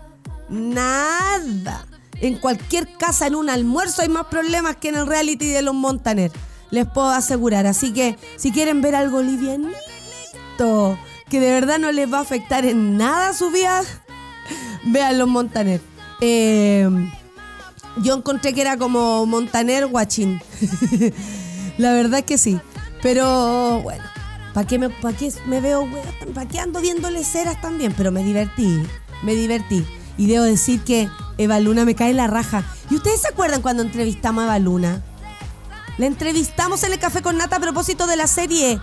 Speaker 2: Nada. En cualquier casa, en un almuerzo, hay más problemas que en el reality de los Montaner. Les puedo asegurar. Así que si quieren ver algo livianito, que de verdad no les va a afectar en nada su vida, vean los Montaner. Eh, yo encontré que era como Montaner Watching. La verdad es que sí. Pero bueno, ¿para qué me, pa qué me veo, ¿Para qué ando viéndole ceras también? Pero me divertí, me divertí. Y debo decir que Eva Luna me cae la raja. ¿Y ustedes se acuerdan cuando entrevistamos a Eva Luna? La entrevistamos en el Café con Nata a propósito de la serie.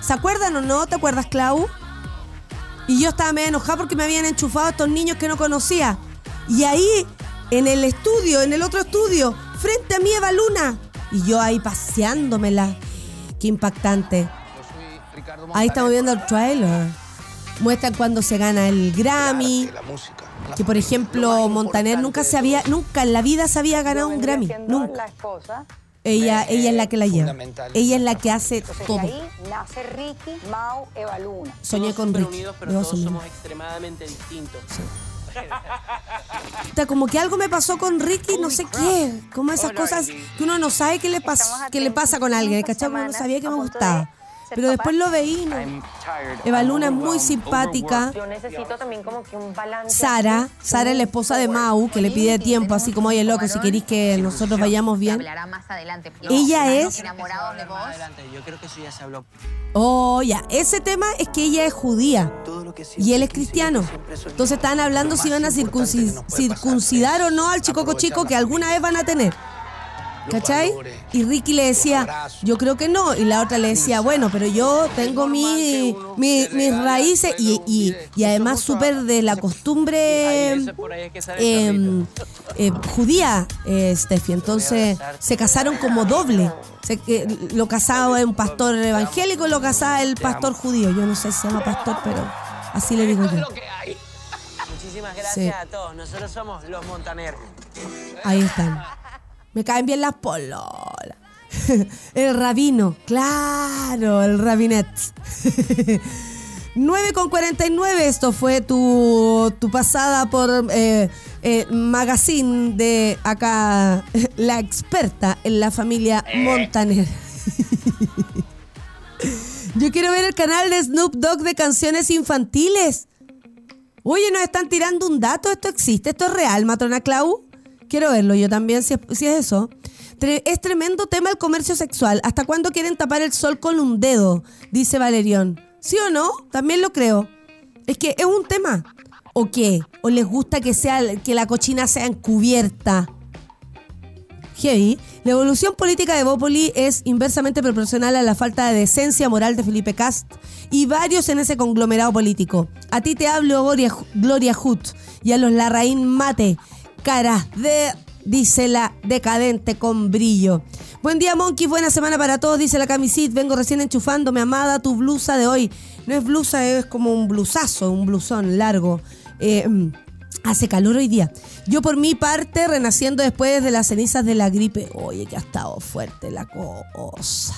Speaker 2: ¿Se acuerdan o no? ¿Te acuerdas, Clau? Y yo estaba medio enojada porque me habían enchufado a estos niños que no conocía. Y ahí, en el estudio, en el otro estudio, frente a mí Eva Luna. Y yo ahí paseándomela. Qué impactante. Ahí estamos viendo el trailer. Muestran cuando se gana el Grammy. Que por ejemplo, Montaner nunca se había, nunca en la vida se había ganado un Grammy. Nunca. Ella, ella es la que la lleva. Ella es la que hace todo.
Speaker 4: ahí nace Ricky, Mau, Eva Luna.
Speaker 2: Soñé con Ricky.
Speaker 5: unidos, pero todos somos extremadamente distintos.
Speaker 2: Como que algo me pasó con Ricky, no sé qué. Como esas cosas que uno no sabe qué le,
Speaker 4: a
Speaker 2: qué le pasa con alguien, ¿cachai? Uno no sabía que me gustaba. Pero después lo veí. ¿no? Eva Luna es muy simpática.
Speaker 4: Yo necesito también como que un balance.
Speaker 2: Sara, Sara es la esposa de Mau, que le pide tiempo, así como, oye, loco, si queréis que nosotros vayamos bien. Ella es-
Speaker 5: yo creo que eso ya se habló.
Speaker 2: Oh, ya, ese tema es que ella es judía y él es cristiano. Entonces estaban hablando si van a circunci- circuncidar o no al chicoco chico que alguna vez van a tener. ¿Cachai? Y Ricky le decía, yo creo que no. Y la otra le decía, bueno, pero yo tengo mi, mi- mis raíces y, y- y además súper de la costumbre
Speaker 5: el
Speaker 2: eh, eh, judía, eh, Steffi. Entonces se casaron como doble. Se, que lo casaba un pastor evangélico y lo casaba el pastor judío. Yo no sé si se llama pastor, pero así le digo yo.
Speaker 5: Muchísimas gracias
Speaker 2: Sí.
Speaker 5: a todos. Nosotros somos los Montaner.
Speaker 2: Ahí están. Me caen bien las pololas. El rabino, claro, el rabinet. 9 con 49, esto fue tu, tu pasada por eh, eh, Magazine de acá, la experta en la familia Montaner. Yo quiero ver el canal de Snoop Dogg de canciones infantiles. Oye, nos están tirando un dato. ¿Esto existe? ¿Esto es real, matrona Clau? Quiero verlo yo también, si es, eso. Es tremendo tema el comercio sexual. ¿Hasta cuándo quieren tapar el sol con un dedo? Dice Valerión. ¿Sí o no? También lo creo. Es que es un tema. ¿O qué? ¿O les gusta que, sea, que la cochina sea encubierta? Heavy. La evolución política de Bópoli es inversamente proporcional a la falta de decencia moral de Felipe Cast y varios en ese conglomerado político. A ti te hablo, Gloria, Gloria y a los Larraín Mate. Caras de, dice la decadente con brillo. Buen día, Monkey. Buena semana para todos, dice la camisit. Vengo recién enchufándome, amada, tu blusa de hoy. No es blusa, es como un blusazo, un blusón largo. Eh, Hace calor hoy día. Yo por mi parte, renaciendo después de las cenizas de la gripe. Oye, que ha estado fuerte la cosa.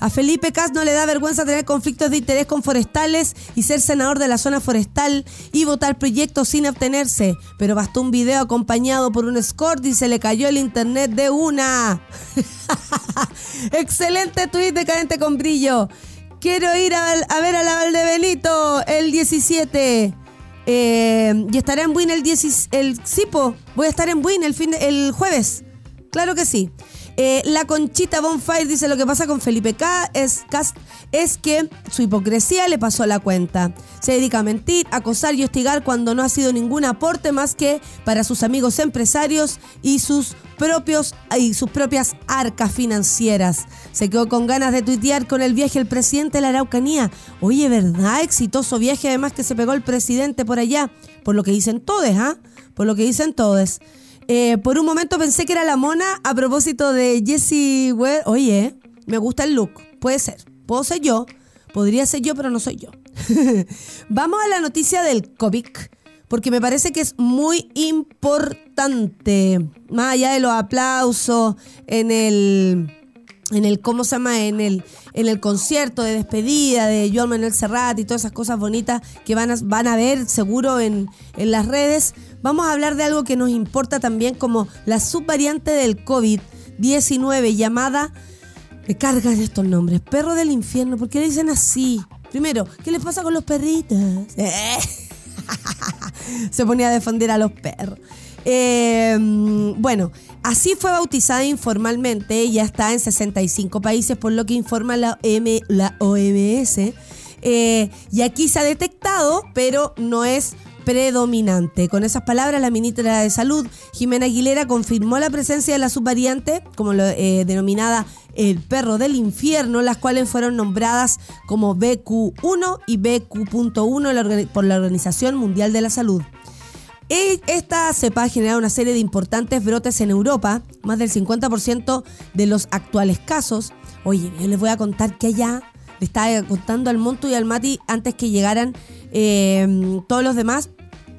Speaker 2: A Felipe Cas no le da vergüenza tener conflictos de interés con forestales y ser senador de la zona forestal y votar proyectos sin obtenerse. Pero bastó un video acompañado por un escort y se le cayó el internet de una. Excelente tweet de Cadente con Brillo. Quiero ir a, ver a la Valdebenito el 17. Eh, y estaré en Buin el 10, el. Voy a estar en Buin el fin de- el jueves. Claro que sí. Eh, la Conchita Bonfire dice lo que pasa con Felipe K es, que su hipocresía le pasó la cuenta. Se dedica a mentir, acosar y hostigar cuando no ha sido ningún aporte más que para sus amigos empresarios y sus propios y sus propias arcas financieras. Se quedó con ganas de tuitear con el viaje el presidente de la Araucanía. Oye, ¿verdad? Exitoso viaje además que se pegó el presidente por allá. Por lo que dicen todos, ¿ah? Por lo que dicen todos. Eh, por un momento pensé que era la mona a propósito de Jessie Ware. Oye, me gusta el look. Puede ser. Puedo ser yo. Podría ser yo, pero no soy yo. Vamos a la noticia del COVID. Porque me parece que es muy importante. Más allá de los aplausos en el en el cómo se llama en el en el concierto de despedida de Joan Manuel Serrat y todas esas cosas bonitas que van a, van a ver seguro en, en las redes vamos a hablar de algo que nos importa también como la subvariante del COVID-19 llamada me cargan estos nombres perro del infierno ¿por qué le dicen así? primero ¿qué les pasa con los perritos? se ponía a defender a los perros eh, bueno, así fue bautizada informalmente, ya está en 65 países, por lo que informa la OMS. Eh, y aquí se ha detectado, pero no es predominante. Con esas palabras, la ministra de Salud, Jimena Aguilera, confirmó la presencia de la subvariante, como lo, eh, denominada el perro del infierno, las cuales fueron nombradas como BQ1 y BQ.1 por la Organización Mundial de la Salud. E- Esta cepa ha generado una serie de importantes brotes en Europa, más del 50% de los actuales casos. Oye, yo les voy a contar que allá, le estaba contando al Monto y al Mati antes que llegaran eh, todos los demás,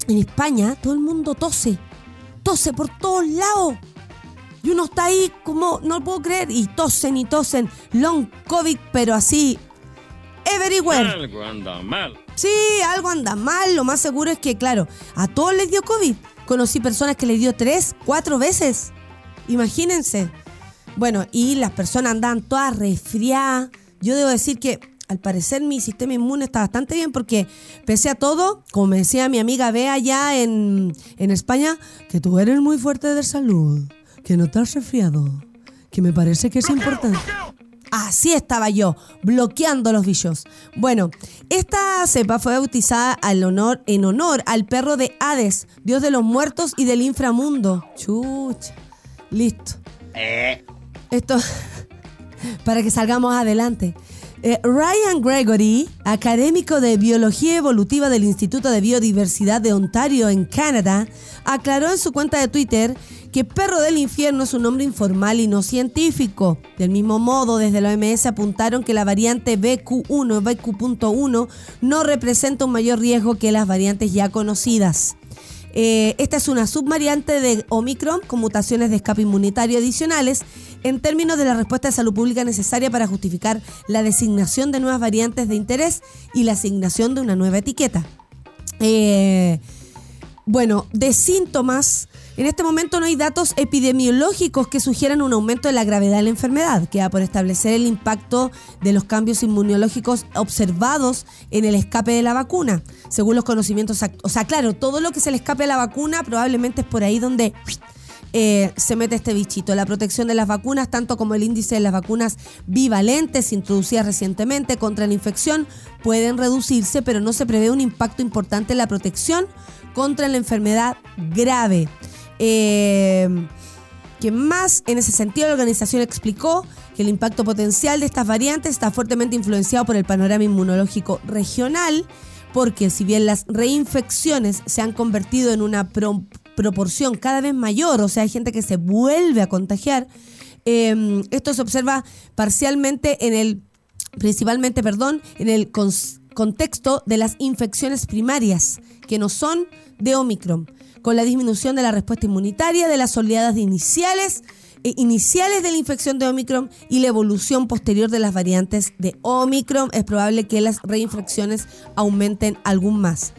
Speaker 2: en España todo el mundo tose, tose por todos lados. Y uno está ahí como, no lo puedo creer, y tosen y tosen, long COVID, pero así, everywhere.
Speaker 6: Algo anda mal.
Speaker 2: Sí, algo anda mal. Lo más seguro es que, claro, a todos les dio COVID. Conocí personas que les dio tres, cuatro veces. Imagínense. Bueno, y las personas andaban todas resfriadas. Yo debo decir que al parecer mi sistema inmune está bastante bien porque pese a todo, como me decía mi amiga Bea allá en, en España, que tú eres muy fuerte de salud, que no has resfriado, que me parece que es importante. Así estaba yo, bloqueando los bichos. Bueno, esta cepa fue bautizada al honor, en honor al perro de Hades, dios de los muertos y del inframundo. Chucha. Listo. Esto, para que salgamos adelante. Eh, Ryan Gregory, académico de Biología Evolutiva del Instituto de Biodiversidad de Ontario en Canadá, aclaró en su cuenta de Twitter que perro del infierno es un nombre informal y no científico. Del mismo modo, desde la OMS apuntaron que la variante BQ1 BQ.1 no representa un mayor riesgo que las variantes ya conocidas. Eh, esta es una subvariante de Omicron con mutaciones de escape inmunitario adicionales en términos de la respuesta de salud pública necesaria para justificar la designación de nuevas variantes de interés y la asignación de una nueva etiqueta. Eh, bueno, de síntomas, en este momento no hay datos epidemiológicos que sugieran un aumento de la gravedad de la enfermedad. Queda por establecer el impacto de los cambios inmunológicos observados en el escape de la vacuna, según los conocimientos. O sea, claro, todo lo que se le escape a la vacuna probablemente es por ahí donde eh, se mete este bichito. La protección de las vacunas, tanto como el índice de las vacunas bivalentes introducidas recientemente contra la infección, pueden reducirse, pero no se prevé un impacto importante en la protección contra la enfermedad grave. Eh, ¿Qué más? En ese sentido, la organización explicó que el impacto potencial de estas variantes está fuertemente influenciado por el panorama inmunológico regional, porque si bien las reinfecciones se han convertido en una pro- proporción cada vez mayor, o sea, hay gente que se vuelve a contagiar, eh, esto se observa parcialmente en el, principalmente, perdón, en el contexto de las infecciones primarias, que no son de Omicron, con la disminución de la respuesta inmunitaria de las oleadas iniciales, eh, iniciales de la infección de Omicron y la evolución posterior de las variantes de Omicron, es probable que las reinfecciones aumenten aún más.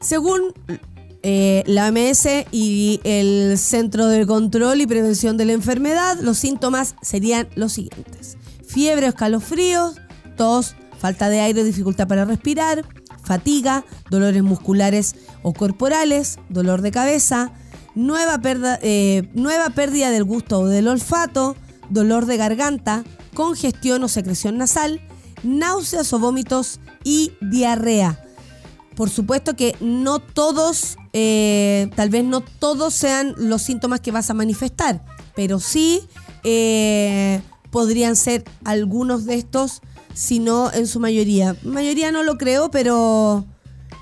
Speaker 2: Según eh, la OMS y el Centro de Control y Prevención de la Enfermedad, los síntomas serían los siguientes. Fiebre escalofríos, tos, falta de aire, dificultad para respirar, fatiga, dolores musculares o corporales, dolor de cabeza, nueva, eh, nueva pérdida del gusto o del olfato, dolor de garganta, congestión o secreción nasal, náuseas o vómitos y diarrea. Por supuesto que no todos, eh, tal vez no todos sean los síntomas que vas a manifestar, pero sí eh, podrían ser algunos de estos, si no en su mayoría. Mayoría no lo creo, pero,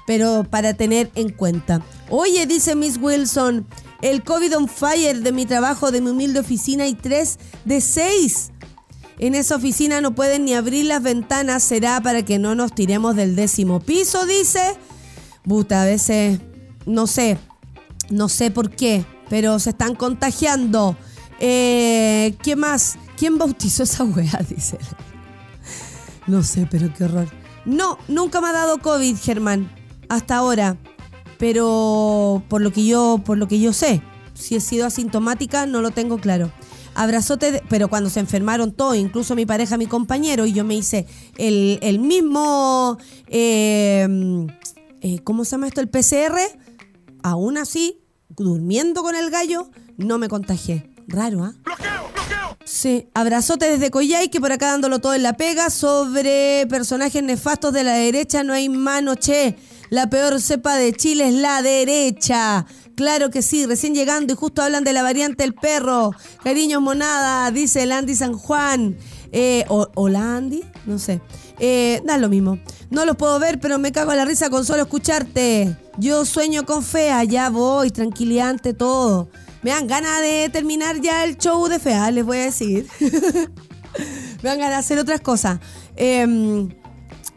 Speaker 2: pero para tener en cuenta. Oye, dice Miss Wilson, el COVID on fire de mi trabajo, de mi humilde oficina, y tres de seis. En esa oficina no pueden ni abrir las ventanas, será para que no nos tiremos del décimo piso, dice. Buta, a veces, no sé, no sé por qué, pero se están contagiando. Eh, ¿Qué más? ¿Quién bautizó esa wea? Dice. No sé, pero qué horror. No, nunca me ha dado COVID, Germán, hasta ahora. Pero por lo que yo, por lo que yo sé, si he sido asintomática, no lo tengo claro. Abrazote, pero cuando se enfermaron todos, incluso mi pareja, mi compañero, y yo me hice el, el mismo, eh, eh, ¿cómo se llama esto? El PCR, aún así, durmiendo con el gallo, no me contagié. Raro, ¿ah? Sí, abrazote desde Coyay, que por acá dándolo todo en la pega. Sobre personajes nefastos de la derecha no hay mano, che. La peor cepa de Chile es la derecha. Claro que sí, recién llegando y justo hablan de la variante el perro. Cariño monada, dice el Andy San Juan. Eh, o, ¿Hola Andy? No sé. Eh, da lo mismo. No los puedo ver, pero me cago en la risa con solo escucharte. Yo sueño con fea, ya voy, tranquilante todo. Me dan ganas de terminar ya el show de fea, les voy a decir. me dan ganas de hacer otras cosas. Em,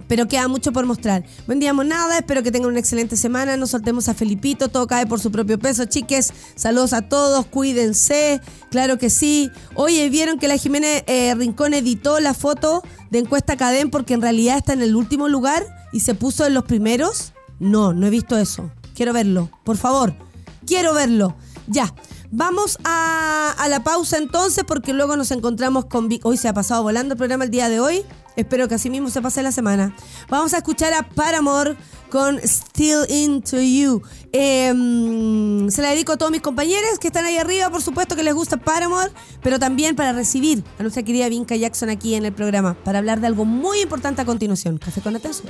Speaker 2: pero queda mucho por mostrar. Buen día, monada. Espero que tengan una excelente semana. No soltemos a Felipito. Todo cae por su propio peso, chiques. Saludos a todos. Cuídense. Claro que sí. Oye, ¿vieron que la Jiménez eh, Rincón editó la foto de encuesta Cadem porque en realidad está en el último lugar y se puso en los primeros? No, no he visto eso. Quiero verlo. Por favor. Quiero verlo. Ya. Vamos a, a la pausa entonces porque luego nos encontramos con Vic. Hoy se ha pasado volando el programa el día de hoy. Espero que así mismo se pase la semana. Vamos a escuchar a Paramore con Still Into You. Eh, se la dedico a todos mis compañeros que están ahí arriba, por supuesto que les gusta Paramore, pero también para recibir a nuestra querida Vinca Jackson aquí en el programa para hablar de algo muy importante a continuación. Café con atención.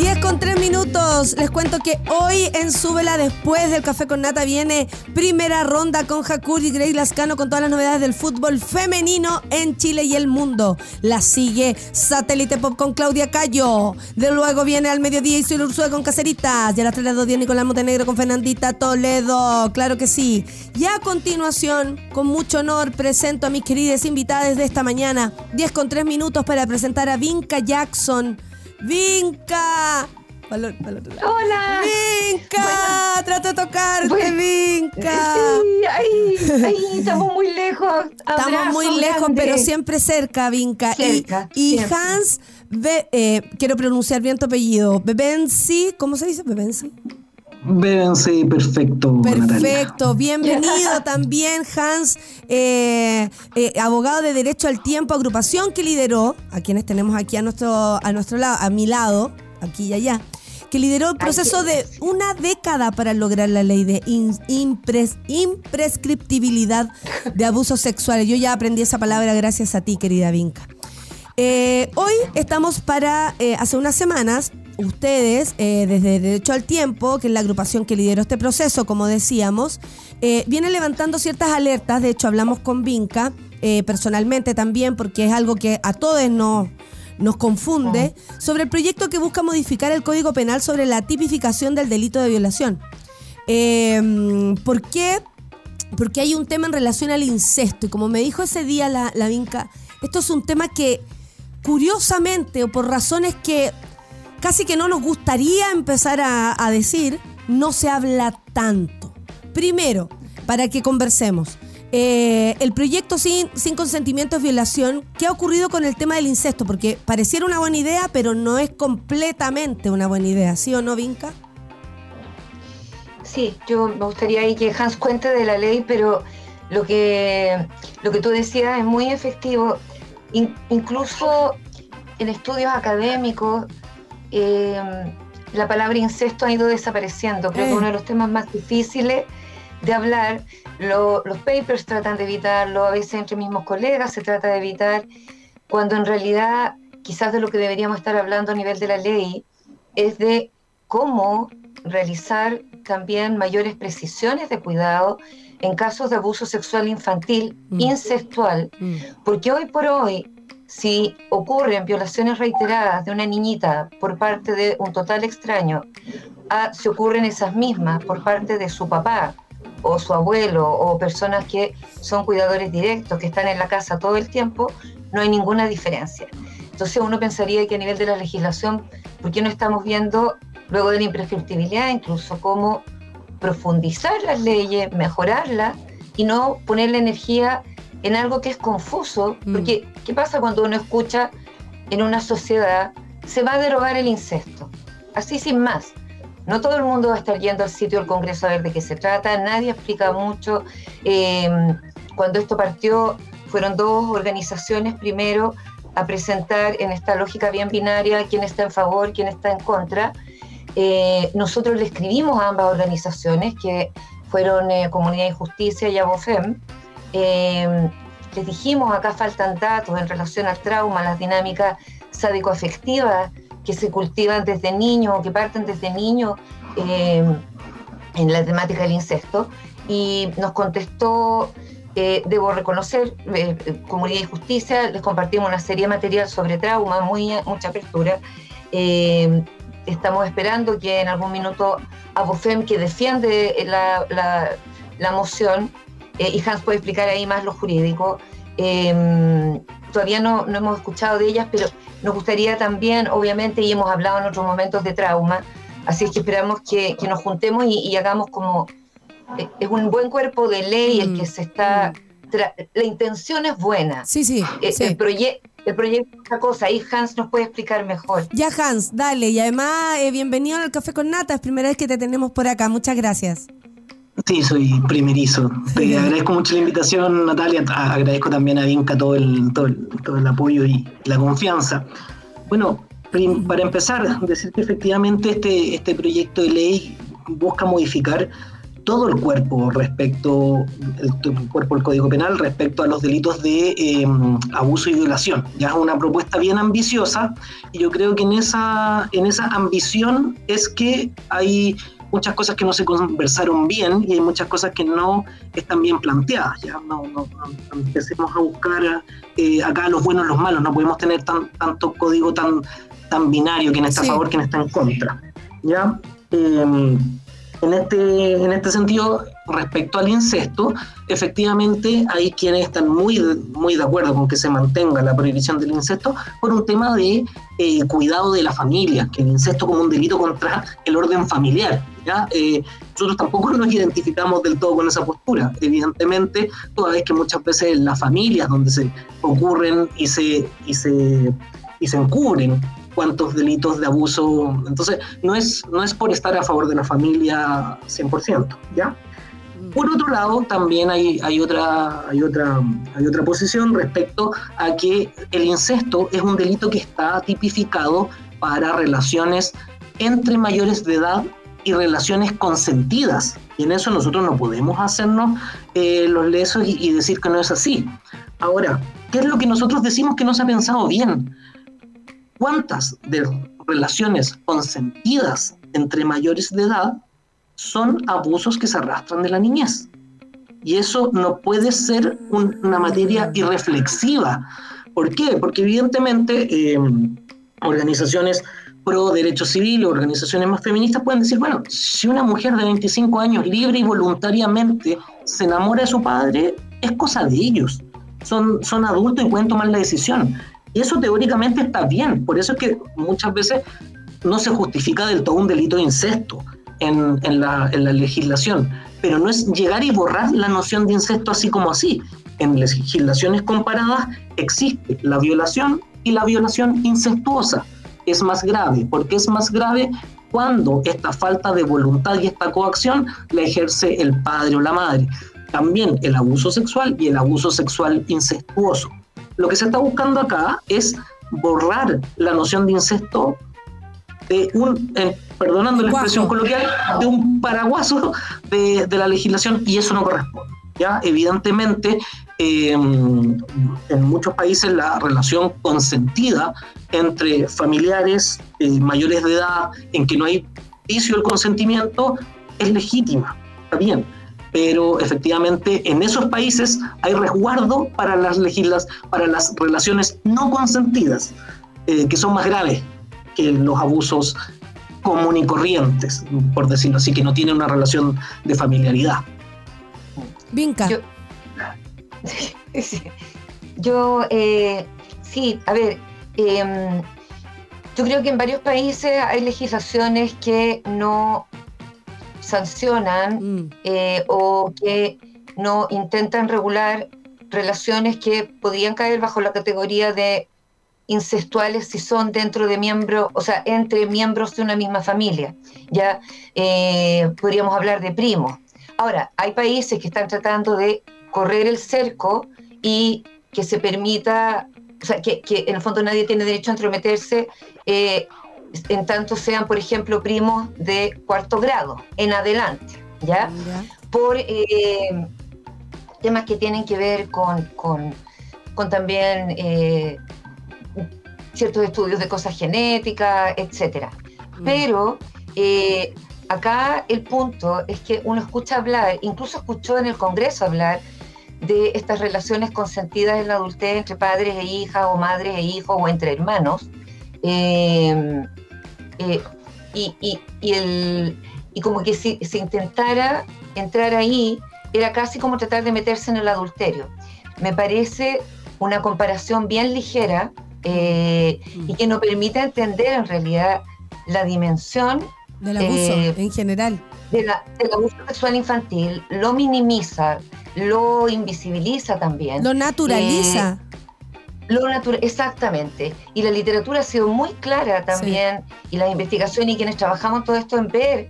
Speaker 2: 10 con 3 minutos. Les cuento que hoy en Súbela, después del Café con Nata, viene primera ronda con Hakur y Grey Lascano con todas las novedades del fútbol femenino en Chile y el mundo. La sigue Satélite Pop con Claudia Cayo. De luego viene al mediodía y Soy Ursula con Caceritas. Y a las 3 de la 2 días Nicolás Montenegro con Fernandita Toledo. Claro que sí. Y a continuación, con mucho honor, presento a mis queridas invitadas de esta mañana. 10 con 3 minutos para presentar a Vinca Jackson. ¡Vinca!
Speaker 4: Hola.
Speaker 2: ¡Vinca! Trato de tocarte,
Speaker 4: Bueno,
Speaker 2: Vinca.
Speaker 4: Sí, ahí, ahí, estamos muy lejos.
Speaker 2: Estamos muy lejos,
Speaker 4: grande.
Speaker 2: pero siempre cerca, Vinca. Y-
Speaker 4: Cerca,
Speaker 2: y
Speaker 4: siempre.
Speaker 2: Hans, Be- eh, quiero pronunciar bien tu apellido. Bebensi, ¿cómo se dice Bebensi?
Speaker 6: Véanse perfecto. Natalia.
Speaker 2: Perfecto, bienvenido también Hans, eh, eh, abogado de Derecho al Tiempo, agrupación que lideró, a quienes tenemos aquí a nuestro, a nuestro lado, a mi lado, aquí y allá, que lideró el proceso de una década para lograr la ley de in- impres- imprescriptibilidad de abusos sexuales. Yo ya aprendí esa palabra gracias a ti, querida Vinca. Eh, hoy estamos para, eh, hace unas semanas, ustedes, eh, desde Derecho al Tiempo, que es la agrupación que lideró este proceso, como decíamos, eh, vienen levantando ciertas alertas. De hecho, hablamos con Vinca eh, personalmente también, porque es algo que a todos nos, nos confunde, sobre el proyecto que busca modificar el Código Penal sobre la tipificación del delito de violación. Eh, ¿Por qué? Porque hay un tema en relación al incesto. Y como me dijo ese día la, la Vinca, esto es un tema que curiosamente o por razones que casi que no nos gustaría empezar a, decir, no se habla tanto. Primero, para que conversemos. eh, el proyecto sin, sin consentimiento es violación. ¿Qué ha ocurrido con el tema del incesto? Porque pareciera una buena idea, pero no es completamente una buena idea. ¿Sí o no, Vinca?
Speaker 4: Sí, yo me gustaría ahí que Hans cuente de la ley, pero lo que, lo que tú decías es muy efectivo. In- incluso en estudios académicos, eh, la palabra incesto ha ido desapareciendo. Creo
Speaker 2: Eh.
Speaker 4: que uno de los temas más difíciles de hablar, lo- los papers tratan de evitarlo, a veces entre mismos colegas se trata de evitar, cuando en realidad quizás de lo que deberíamos estar hablando a nivel de la ley es de cómo realizar también mayores precisiones de cuidado en casos de abuso sexual infantil
Speaker 2: Mm.
Speaker 4: incestual, porque hoy por hoy, si ocurren violaciones reiteradas de una niñita por parte de un total extraño, a, si ocurren esas mismas por parte de su papá o su abuelo o personas que son cuidadores directos, que están en la casa todo el tiempo, no hay ninguna diferencia. Entonces uno pensaría que a nivel de la legislación, ¿por qué no estamos viendo, luego de la imprescriptibilidad, incluso cómo profundizar las leyes, mejorarlas y no poner la energía en algo que es confuso?
Speaker 2: Mm.
Speaker 4: Porque, ¿qué pasa cuando uno escucha en una sociedad se va a derogar el incesto? Así sin más. No todo el mundo va a estar yendo al sitio del Congreso a ver de qué se trata, nadie explica mucho. Eh, cuando esto partió, fueron dos organizaciones primero a presentar en esta lógica bien binaria quién está en favor, quién está en contra. Eh, nosotros le escribimos a ambas organizaciones, que fueron eh, Comunidad y Justicia y Abofem. Eh, les dijimos, acá faltan datos en relación al trauma, las dinámicas sádico-afectivas que se cultivan desde niños o que parten desde niños eh, en la temática del incesto. Y nos contestó, eh, debo reconocer, eh, Comunidad y Justicia, les compartimos una serie de material sobre trauma, muy, mucha apertura. Eh, estamos esperando que en algún minuto Abofem, que defiende la, la, la moción, eh, y Hans puede explicar ahí más lo jurídico, eh, todavía no, no hemos escuchado de ellas, pero nos gustaría también, obviamente, y hemos hablado en otros momentos de trauma, así es que esperamos que, que nos juntemos y, y hagamos como... eh, Es un buen cuerpo de ley el que se está... tra- La intención es buena.
Speaker 2: Sí, sí.
Speaker 4: Eh,
Speaker 2: sí.
Speaker 4: El, proye- el proyecto es otra cosa, ahí Hans nos puede explicar mejor.
Speaker 2: Ya, Hans, dale. Y además, eh, bienvenido al Café con Nata. Es primera vez que te tenemos por acá. Muchas gracias.
Speaker 6: Sí, soy primerizo. Te agradezco mucho la invitación, Natalia. Agradezco también a Vinca todo el, todo el, todo el apoyo y la confianza. Bueno, para empezar, decir que efectivamente este, este proyecto de ley busca modificar todo el cuerpo respecto, el, el cuerpo del Código Penal respecto a los delitos de eh, abuso y violación. Ya es una propuesta bien ambiciosa y yo creo que en esa, en esa ambición es que hay muchas cosas que no se conversaron bien y hay muchas cosas que no están bien planteadas. ¿ya? No, no, no empecemos a buscar eh, acá los buenos y los malos, no podemos tener tan, tanto código tan, tan binario, quién está
Speaker 2: Sí.
Speaker 6: a favor, quién está en contra. ¿ya? Eh, en, este, en este sentido, respecto al incesto, efectivamente hay quienes están muy, muy de acuerdo con que se mantenga la prohibición del incesto por un tema de eh, cuidado de la familia, que el incesto como un delito contra el orden familiar. ¿Ya? Eh, nosotros tampoco nos identificamos del todo con esa postura, evidentemente, toda vez que muchas veces en las familias donde se ocurren y se, y se, y se encubren cuantos delitos de abuso. Entonces, no es, no es por estar a favor de la familia 100%, ¿ya? Por otro lado, también hay, hay, otra, hay, otra, hay otra posición respecto a que el incesto es un delito que está tipificado para relaciones entre mayores de edad y relaciones consentidas. Y en eso nosotros no podemos hacernos eh, los lesos y, y decir que no es así. Ahora, ¿qué es lo que nosotros decimos que no se ha pensado bien? ¿Cuántas de relaciones consentidas entre mayores de edad son abusos que se arrastran de la niñez? Y eso no puede ser un- una materia irreflexiva. ¿Por qué? Porque evidentemente eh, organizaciones pro derecho civil, organizaciones más feministas pueden decir, bueno, si una mujer de 25 años libre y voluntariamente se enamora de su padre, es cosa de ellos. Son, son adultos y pueden tomar la decisión. Y eso teóricamente está bien. Por eso es que muchas veces no se justifica del todo un delito de incesto en, en la, en la legislación. Pero no es llegar y borrar la noción de incesto así como así. En legislaciones comparadas existe la violación y la violación incestuosa. Es más grave. porque es más grave? Cuando esta falta de voluntad y esta coacción la ejerce el padre o la madre. También el abuso sexual y el abuso sexual incestuoso. Lo que se está buscando acá es borrar la noción de incesto de un, eh, perdonando la expresión coloquial, de un paraguaso de, de la legislación y eso no corresponde. ¿ya? Evidentemente, eh, en muchos países la relación consentida entre familiares eh, mayores de edad, en que no hay vicio del consentimiento, es legítima, está bien. Pero efectivamente en esos países hay resguardo para las legislas, para las relaciones no consentidas, eh, que son más graves que los abusos común y corrientes, por decirlo así, que no tienen una relación de familiaridad.
Speaker 2: Vinca.
Speaker 4: Yo-. Yo, eh, sí, a ver, em, yo creo que en varios países hay legislaciones que no sancionan
Speaker 2: Mm,
Speaker 4: eh, o que no intentan regular relaciones que podrían caer bajo la categoría de incestuales si son dentro de miembros, o sea, entre miembros de una misma familia. Ya eh, podríamos hablar de primos. Ahora, hay países que están tratando de correr el cerco y que se permita, o sea, que, que en el fondo nadie tiene derecho a entrometerse eh, en tanto sean, por ejemplo, primos de cuarto grado en adelante, ¿ya? Por eh, temas que tienen que ver con, con, con también eh, ciertos estudios de cosas genéticas, etcétera.
Speaker 2: Mm.
Speaker 4: Pero eh, acá el punto es que uno escucha hablar, incluso escuchó en el Congreso hablar de estas relaciones consentidas en la adultez entre padres e hijas o madres e hijos o entre hermanos. Eh, eh, y, y- y el, y como que si se intentara entrar ahí, era casi como tratar de meterse en el adulterio. Me parece una comparación bien ligera eh, y que no permite entender en realidad la dimensión
Speaker 2: Del abuso en general.
Speaker 4: de la- del abuso sexual infantil, lo minimiza, lo invisibiliza también.
Speaker 2: Lo naturaliza.
Speaker 4: Lo natural, exactamente. Y la literatura ha sido muy clara también, y las investigaciones y quienes trabajamos todo esto en ver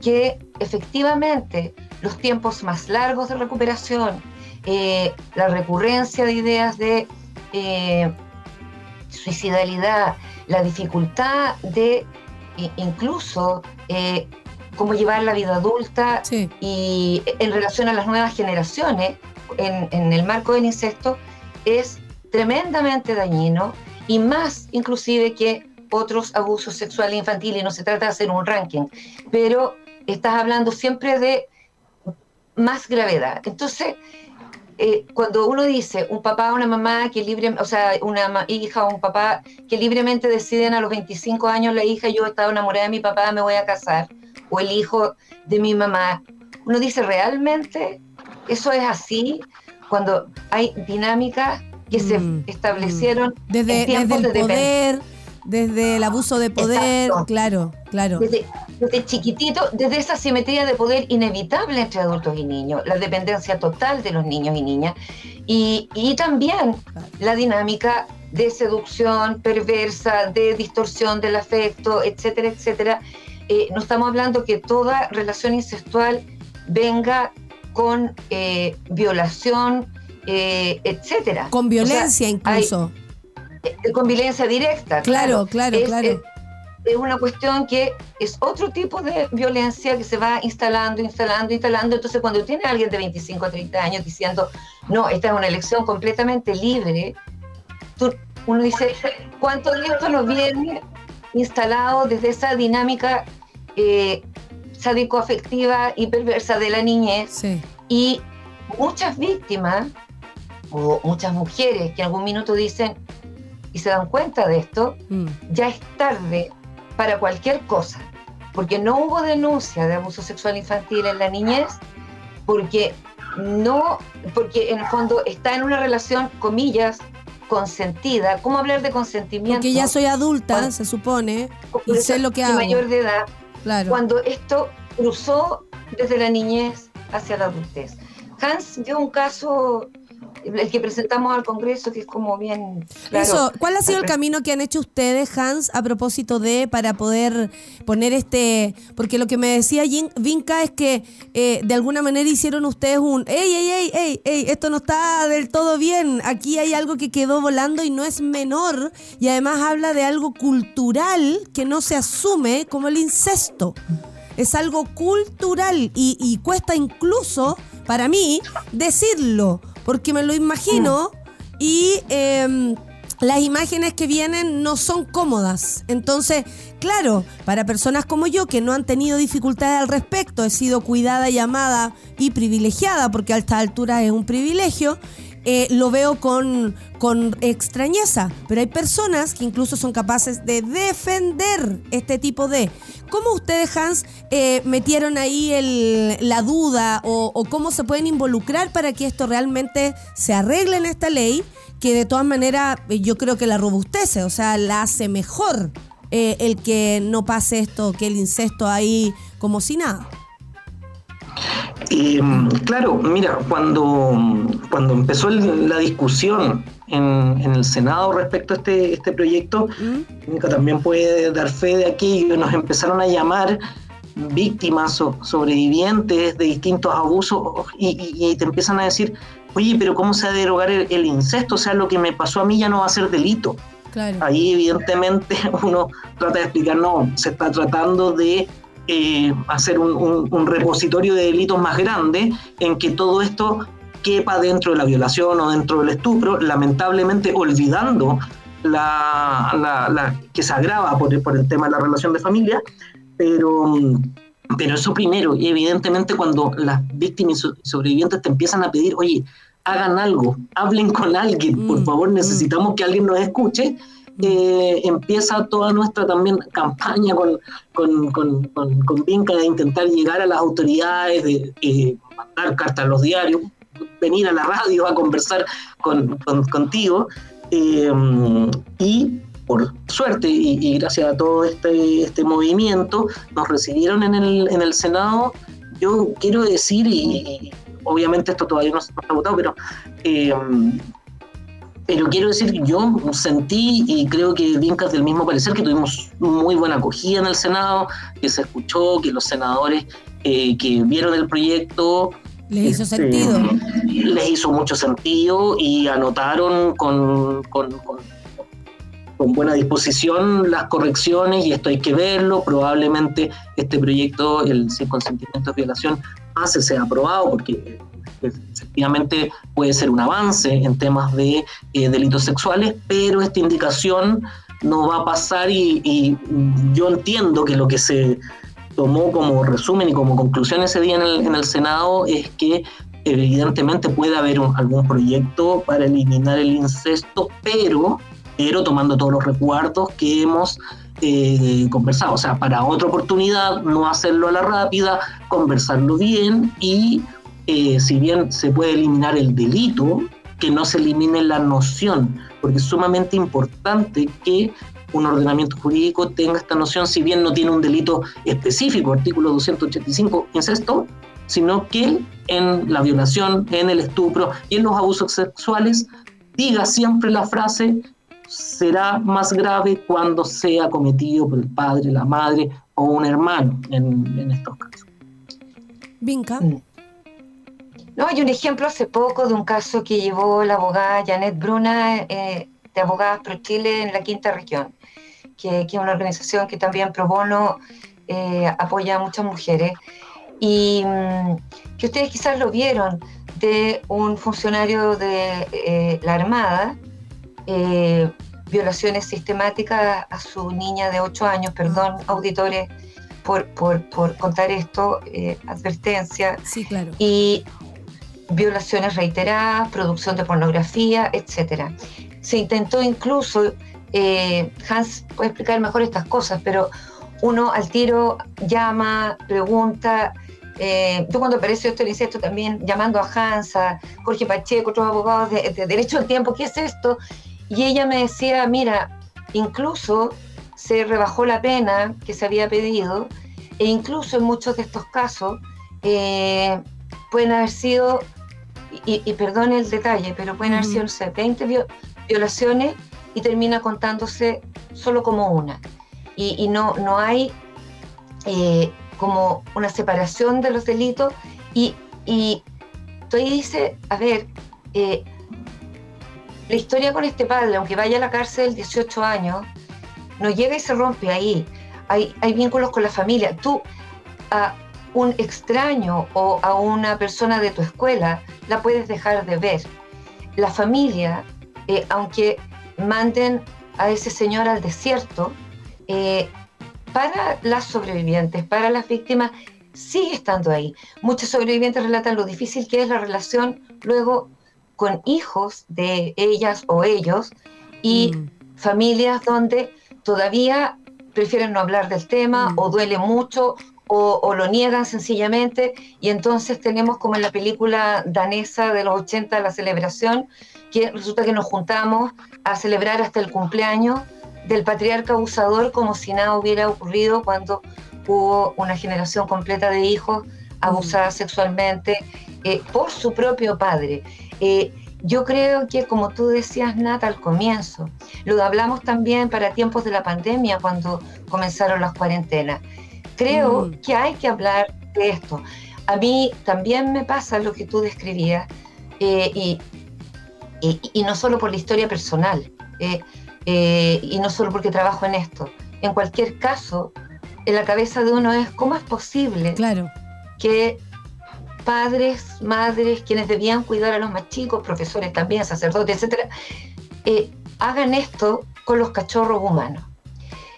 Speaker 4: que efectivamente los tiempos más largos de recuperación, eh, la recurrencia de ideas de eh, suicidalidad, la dificultad de incluso eh, cómo llevar la vida adulta
Speaker 2: sí.
Speaker 4: y en relación a las nuevas generaciones, en, en el marco del incesto, es tremendamente dañino y más inclusive que otros abusos sexuales infantiles. No se trata de hacer un ranking, pero estás hablando siempre de más gravedad. Entonces, eh, cuando uno dice un papá o una mamá que libre, o sea, una hija o un papá que libremente deciden a los 25 años la hija, yo estaba enamorada de mi papá, me voy a casar, o el hijo de mi mamá, uno dice, ¿realmente eso es así? Cuando hay dinámicas que se
Speaker 2: Mm,
Speaker 4: establecieron
Speaker 2: Desde,
Speaker 4: en
Speaker 2: desde el
Speaker 4: de
Speaker 2: poder, desde el abuso de poder,
Speaker 4: Exacto.
Speaker 2: claro, claro.
Speaker 4: desde, desde chiquitito, desde esa simetría de poder inevitable entre adultos y niños, la dependencia total de los niños y niñas, y, y también la dinámica de seducción perversa, de distorsión del afecto, etcétera, etcétera. Eh, no estamos hablando que toda relación incestual venga con eh, violación, eh, etcétera.
Speaker 2: Con
Speaker 4: O sea,
Speaker 2: violencia incluso.
Speaker 4: eh, con violencia directa.
Speaker 2: Claro, claro,
Speaker 4: Es-
Speaker 2: claro.
Speaker 4: es- es una cuestión que es otro tipo de violencia que se va instalando, instalando, instalando. Entonces, cuando tiene alguien de 25 a 30 años diciendo, no, esta es una elección completamente libre, tú, uno dice, ¿cuánto de esto nos viene instalado desde esa dinámica eh, sádico-afectiva y perversa de la niñez?
Speaker 2: Sí.
Speaker 4: Y muchas víctimas o muchas mujeres que en algún minuto dicen y se dan cuenta de esto,
Speaker 2: Mm.
Speaker 4: ya es tarde para cualquier cosa, porque no hubo denuncia de abuso sexual infantil en la niñez, porque no, porque en el fondo está en una relación, comillas, consentida. ¿Cómo hablar de consentimiento?
Speaker 2: Porque ya soy adulta,
Speaker 4: Cuando-
Speaker 2: se supone, y sé lo que hago.
Speaker 4: mayor de edad, Cuando esto cruzó desde la niñez hacia la adultez. Hans dio un caso, el que presentamos al Congreso, que es como bien... claro.
Speaker 2: Eso, ¿cuál ha sido el camino que han hecho ustedes, Hans, a propósito de para poder poner este, porque lo que me decía Vinca es que eh, de alguna manera hicieron ustedes un, ey, ey, ey, ey, ey, esto no está del todo bien, aquí hay algo que quedó volando y no es menor y además habla de algo cultural que no se asume como el incesto. Es algo cultural y, y cuesta incluso, para mí, decirlo, porque me lo imagino y em, las imágenes que vienen no son cómodas. Entonces, claro, para personas como yo que no han tenido dificultades al respecto, he sido cuidada, llamada y privilegiada, porque a esta altura es un privilegio, eh, lo veo con, con extrañeza. Pero hay personas que incluso son capaces de defender este tipo de... ¿Cómo ustedes, Hans, eh, metieron ahí el- la duda o, cómo se pueden involucrar para que esto realmente se arregle en esta ley? Que de todas maneras eh, yo creo que la robustece, o sea, la hace mejor el que no pase esto, que el incesto ahí como si nada.
Speaker 6: Eh, claro, mira, cuando, cuando empezó el- la discusión en, en el Senado respecto a este, este proyecto,
Speaker 2: ¿Mm?
Speaker 6: También puede dar fe de aquello, nos empezaron a llamar víctimas o sobrevivientes de distintos abusos y, y- y te empiezan a decir, oye, pero ¿cómo se va a derogar el, el incesto? O sea, lo que me pasó a mí ya no va a ser delito.
Speaker 2: Claro.
Speaker 6: Ahí evidentemente uno trata de explicar, no, se está tratando de eh, hacer un, un- un repositorio de delitos más grande en que todo esto quepa dentro de la violación o dentro del estupro, lamentablemente olvidando la, la- la- que se agrava por, el- por el tema de la relación de familia, pero, pero eso primero, y evidentemente cuando las víctimas y so- sobrevivientes te empiezan a pedir, oye, hagan algo, hablen con alguien, por
Speaker 2: Mm,
Speaker 6: favor,
Speaker 2: mm.
Speaker 6: necesitamos que alguien nos escuche, eh, empieza toda nuestra también campaña con, con, con, con, con Vinca de intentar llegar a las autoridades, de eh, mandar cartas a los diarios, venir a la radio a conversar con, con- contigo. eh, y por suerte y, gracias a todo este, este movimiento, nos recibieron en el, en el Senado. Yo quiero decir, y, obviamente esto todavía no se ha votado, pero eh, pero quiero decir que yo sentí y creo que Vincas del mismo parecer que tuvimos muy buena acogida en el Senado, que se escuchó, que los senadores eh, que vieron el proyecto
Speaker 2: Les hizo
Speaker 6: este,
Speaker 2: sentido.
Speaker 6: les hizo mucho sentido y anotaron con, con, con- con buena disposición las correcciones y esto hay que verlo. Probablemente este proyecto, el sin consentimiento de violación, pase, sea aprobado porque efectivamente puede ser un avance en temas de eh, delitos sexuales, pero esta indicación no va a pasar y, yo entiendo que lo que se tomó como resumen y como conclusión ese día en el, en el Senado es que evidentemente puede haber algún proyecto para eliminar el incesto, pero, pero tomando todos los recuerdos que hemos eh, conversado. O sea, para otra oportunidad, no hacerlo a la rápida, conversarlo bien y eh, si bien se puede eliminar el delito, que no se elimine la noción, porque es sumamente importante que un ordenamiento jurídico tenga esta noción, si bien no tiene un delito específico, artículo 285, incesto, sino que en la violación, en el estupro y en los abusos sexuales, diga siempre la frase, será más grave cuando sea cometido por el padre, la madre o un hermano en, en estos casos.
Speaker 2: Vinca.
Speaker 4: No, hay un ejemplo hace poco de un caso que llevó la abogada Janet Bruna, eh, de Abogadas Pro Chile en la quinta región. que, que es una organización que también pro bono eh, apoya a muchas mujeres, y mm, que ustedes quizás lo vieron de un funcionario de eh, la Armada, violaciones sistemáticas a su niña de 8 años, perdón, auditores, por, por, por contar esto, advertencia,
Speaker 2: Sí, claro.
Speaker 4: y violaciones reiteradas, producción de pornografía, etc. Se intentó incluso, eh, Hans puede explicar mejor estas cosas, pero uno al tiro llama, pregunta. eh, yo cuando apareció esto, hice esto también llamando a Hans, a Jorge Pacheco, otros abogados de, de Derecho al Tiempo, ¿qué es esto? Y ella me decía, mira, incluso se rebajó la pena que se había pedido e incluso en muchos de estos casos eh, pueden haber sido, y, y perdone el detalle, pero pueden haber sido, no sé, 20 vio- violaciones y termina contándose solo como una. Y, y no, no hay eh, como una separación de los delitos y, y tú ahí dices, a ver, eh, la historia con este padre, aunque vaya a la cárcel 18 años, no llega y se rompe ahí. Hay, hay vínculos con la familia. Tú a un extraño o a una persona de tu escuela la puedes dejar de ver. La familia, eh, aunque manden a ese señor al desierto, eh, para las sobrevivientes, para las víctimas, sigue estando ahí. Muchos sobrevivientes relatan lo difícil que es la relación luego con hijos de ellas o ellos y
Speaker 2: Mm.
Speaker 4: familias donde todavía prefieren no hablar del tema
Speaker 2: Mm.
Speaker 4: o duele mucho o, o lo niegan sencillamente y entonces tenemos como en la película danesa de los 80 la celebración que resulta que nos juntamos a celebrar hasta el cumpleaños del patriarca abusador como si nada hubiera ocurrido cuando hubo una generación completa de hijos abusadas sexualmente eh, por su propio padre. Eh, yo creo que, como tú decías, Nata, al comienzo, lo hablamos también para tiempos de la pandemia, cuando comenzaron las cuarentenas. Creo
Speaker 2: Mm.
Speaker 4: que hay que hablar de esto. A mí también me pasa lo que tú describías, eh, y, y- y no solo por la historia personal, eh, eh, y no solo porque trabajo en esto. En cualquier caso, en la cabeza de uno es, ¿cómo es posible
Speaker 2: Claro.
Speaker 4: que padres, madres, quienes debían cuidar a los más chicos, profesores también, sacerdotes, etcétera, hagan esto con los cachorros humanos.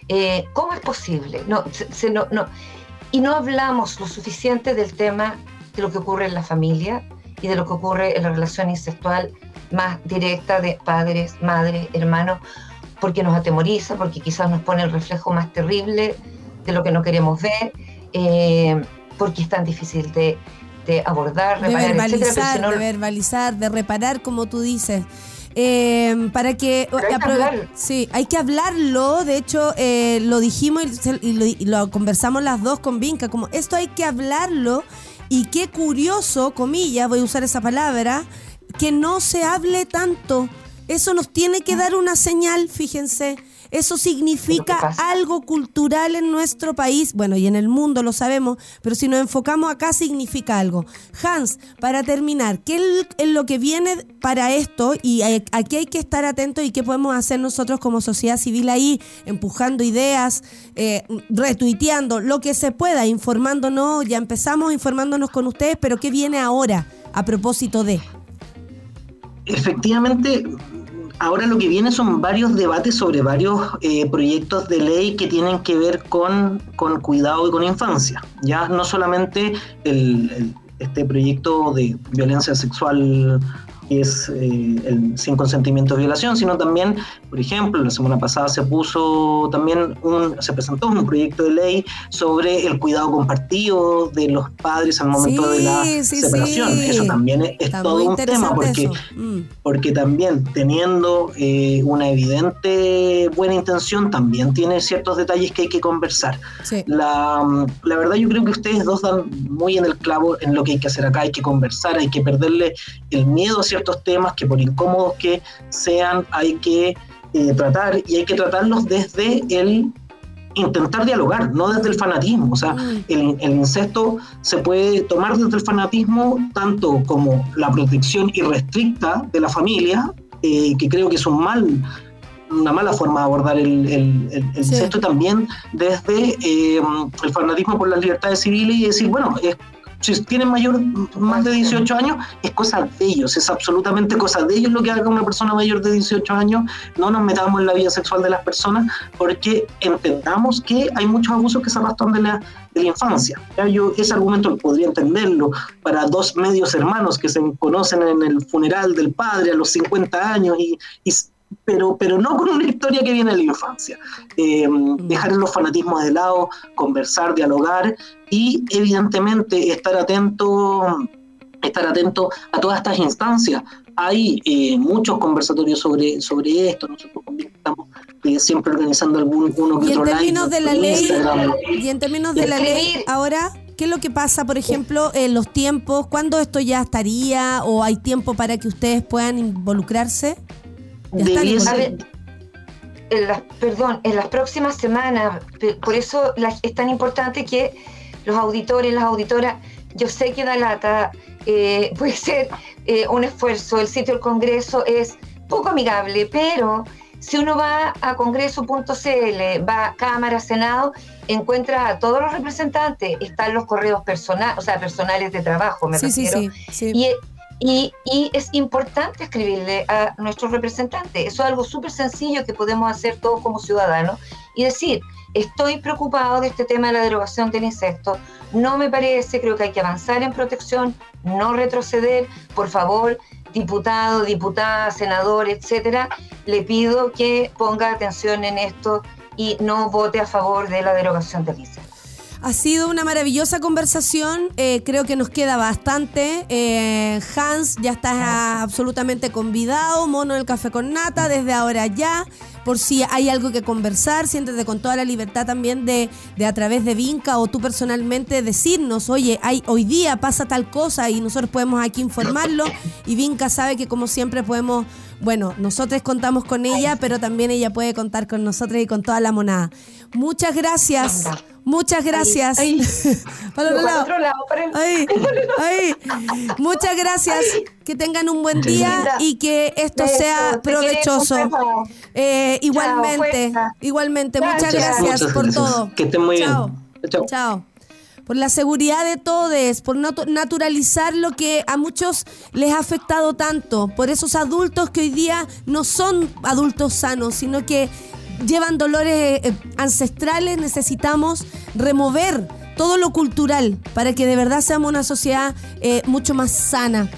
Speaker 4: Eh, ¿Cómo es posible? No, se- se- no, no. Y no hablamos lo suficiente del tema de lo que ocurre en la familia y de lo que ocurre en la relación incestual más directa de padres, madres, hermanos, porque nos atemoriza, porque quizás nos pone el reflejo más terrible de lo que no queremos ver, eh, porque es tan difícil de, de abordar,
Speaker 2: de
Speaker 4: reparar, etcétera,
Speaker 2: verbalizar,
Speaker 4: si no-
Speaker 2: de verbalizar, de reparar, como tú dices. Eh, para que
Speaker 4: hay que
Speaker 2: sí hay que hablarlo. De hecho eh, lo dijimos y lo, y lo conversamos las dos con Vinca como esto hay que hablarlo y qué curioso comillas voy a usar esa palabra que no se hable tanto. Eso nos tiene que dar una señal fíjense eso significa algo cultural en nuestro país, bueno, y en el mundo lo sabemos, pero si nos enfocamos acá significa algo. Hans, para terminar, ¿qué es lo que viene para esto? Y a- aquí hay que estar atentos y qué podemos hacer nosotros como sociedad civil ahí, empujando ideas, eh, retuiteando, lo que se pueda, informándonos, ya empezamos informándonos con ustedes, pero ¿qué viene ahora a propósito de?
Speaker 6: Efectivamente, ahora lo que viene son varios debates sobre varios eh, proyectos de ley que tienen que ver con, con cuidado y con infancia. Ya no solamente el- el- este proyecto de violencia sexual que es eh, el sin consentimiento de violación, sino también, por ejemplo, la semana pasada se puso también un, se presentó un proyecto de ley sobre el cuidado compartido de los padres al momento de la
Speaker 2: Sí, sí,
Speaker 6: separación.
Speaker 2: sí.
Speaker 6: Eso también es, es todo un tema porque.
Speaker 2: Mm.
Speaker 6: porque también teniendo eh, una evidente buena intención, también tiene ciertos detalles que hay que conversar.
Speaker 2: Sí.
Speaker 6: La, la verdad yo creo que ustedes dos dan muy en el clavo en lo que hay que hacer acá, hay que conversar, hay que perderle el miedo a ciertos temas que por incómodos que sean, hay que eh, tratar y hay que tratarlos desde el intentar dialogar, no desde el fanatismo. O sea,
Speaker 2: Mm.
Speaker 6: el, el incesto se puede tomar desde el fanatismo tanto como la protección irrestricta de la familia, eh, que creo que es un mal una mala forma de abordar el, el, el-
Speaker 2: Sí.
Speaker 6: también desde eh, el fanatismo por las libertades civiles y decir, bueno, es- si tienen mayor, más de 18 años, es cosa de ellos, es absolutamente cosa de ellos lo que haga una persona mayor de 18 años, no nos metamos en la vida sexual de las personas porque entendamos que hay muchos abusos que se arrastran de la, de la infancia. ¿ya? Yo ese argumento podría entenderlo para dos medios hermanos que se conocen en el funeral del padre a los 50 años y, y pero, pero no con una historia que viene de la infancia. Eh, dejar los fanatismos de lado, conversar, dialogar y evidentemente estar atento, estar atento a todas estas instancias. Hay eh, muchos conversatorios sobre, sobre esto, nosotros también estamos eh, siempre organizando algún uno que
Speaker 2: Y en
Speaker 6: otro live
Speaker 2: términos de la
Speaker 6: por
Speaker 2: ley,
Speaker 6: Instagram.
Speaker 2: y en términos de la ley, ahora, ¿qué es lo que pasa, por ejemplo, en los tiempos? ¿Cuándo esto ya estaría o hay tiempo para que ustedes puedan involucrarse?
Speaker 6: Debiese-
Speaker 4: ver, en las, perdón, en las próximas semanas, por eso la- es tan importante que los auditores, las auditoras, yo sé que da lata, eh, puede ser eh, un esfuerzo, el sitio del Congreso es poco amigable, pero si uno va a congreso.cl, va a Cámara, Senado, encuentra a todos los representantes, están los correos personales, o sea, personales de trabajo, me
Speaker 2: Sí, sí,
Speaker 4: refiero.
Speaker 2: sí, sí.
Speaker 4: Y, y- es importante escribirle a nuestros representantes. Eso es algo súper sencillo que podemos hacer todos como ciudadanos y decir, estoy preocupado de este tema de la derogación del incesto, no me parece, creo que hay que avanzar en protección, no retroceder, por favor, diputado, diputada, senador, etcétera, le pido que ponga atención en esto y no vote a favor de la derogación del incesto.
Speaker 2: Ha sido una maravillosa conversación, eh, creo que nos queda bastante. Eh, Hans ya está absolutamente convidado, Mono del Café con Nata, desde ahora ya. Por si hay algo que conversar, siéntete con toda la libertad también de, de a través de Vinca o tú personalmente decirnos, oye, hay, hoy día pasa tal cosa y nosotros podemos aquí informarlo. Y Vinca sabe que como siempre podemos, bueno, nosotros contamos con ella, pero también ella puede contar con nosotros y con toda la monada. Muchas gracias. Muchas gracias.
Speaker 4: Ay,
Speaker 2: Para el otro
Speaker 4: Para
Speaker 2: lado.
Speaker 4: otro lado, para el-
Speaker 2: Ay, ay. Muchas gracias. Que tengan un buen día
Speaker 4: Linda.
Speaker 2: y que esto sea
Speaker 4: te
Speaker 2: provechoso. Eh, igualmente, igualmente. Muchas
Speaker 4: Gracias.
Speaker 6: Muchas
Speaker 2: por
Speaker 6: gracias.
Speaker 2: todo.
Speaker 6: Que estén muy bien.
Speaker 2: Chao.
Speaker 6: Chao.
Speaker 2: Chao. Por la seguridad de todos, por no naturalizar lo que a muchos les ha afectado tanto, por esos adultos que hoy día no son adultos sanos, sino que llevan dolores eh, ancestrales, necesitamos remover todo lo cultural para que de verdad seamos una sociedad eh, mucho más sana.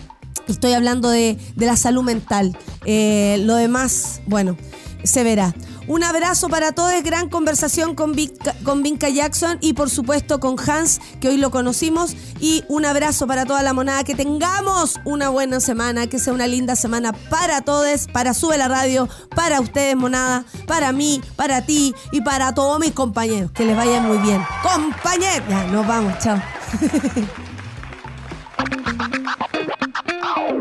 Speaker 2: Estoy hablando de, de la salud mental. Eh, lo demás, bueno, se verá. Un abrazo para todos, gran conversación con con Vinca Jackson y por supuesto con Hans, que hoy lo conocimos. Y un abrazo para toda la monada, que tengamos una buena semana, que sea una linda semana para todos, para Sube la Radio, para ustedes, monada, para mí, para ti y para todos mis compañeros. Que les vaya muy bien. Compañeros, ya, nos vamos, chao.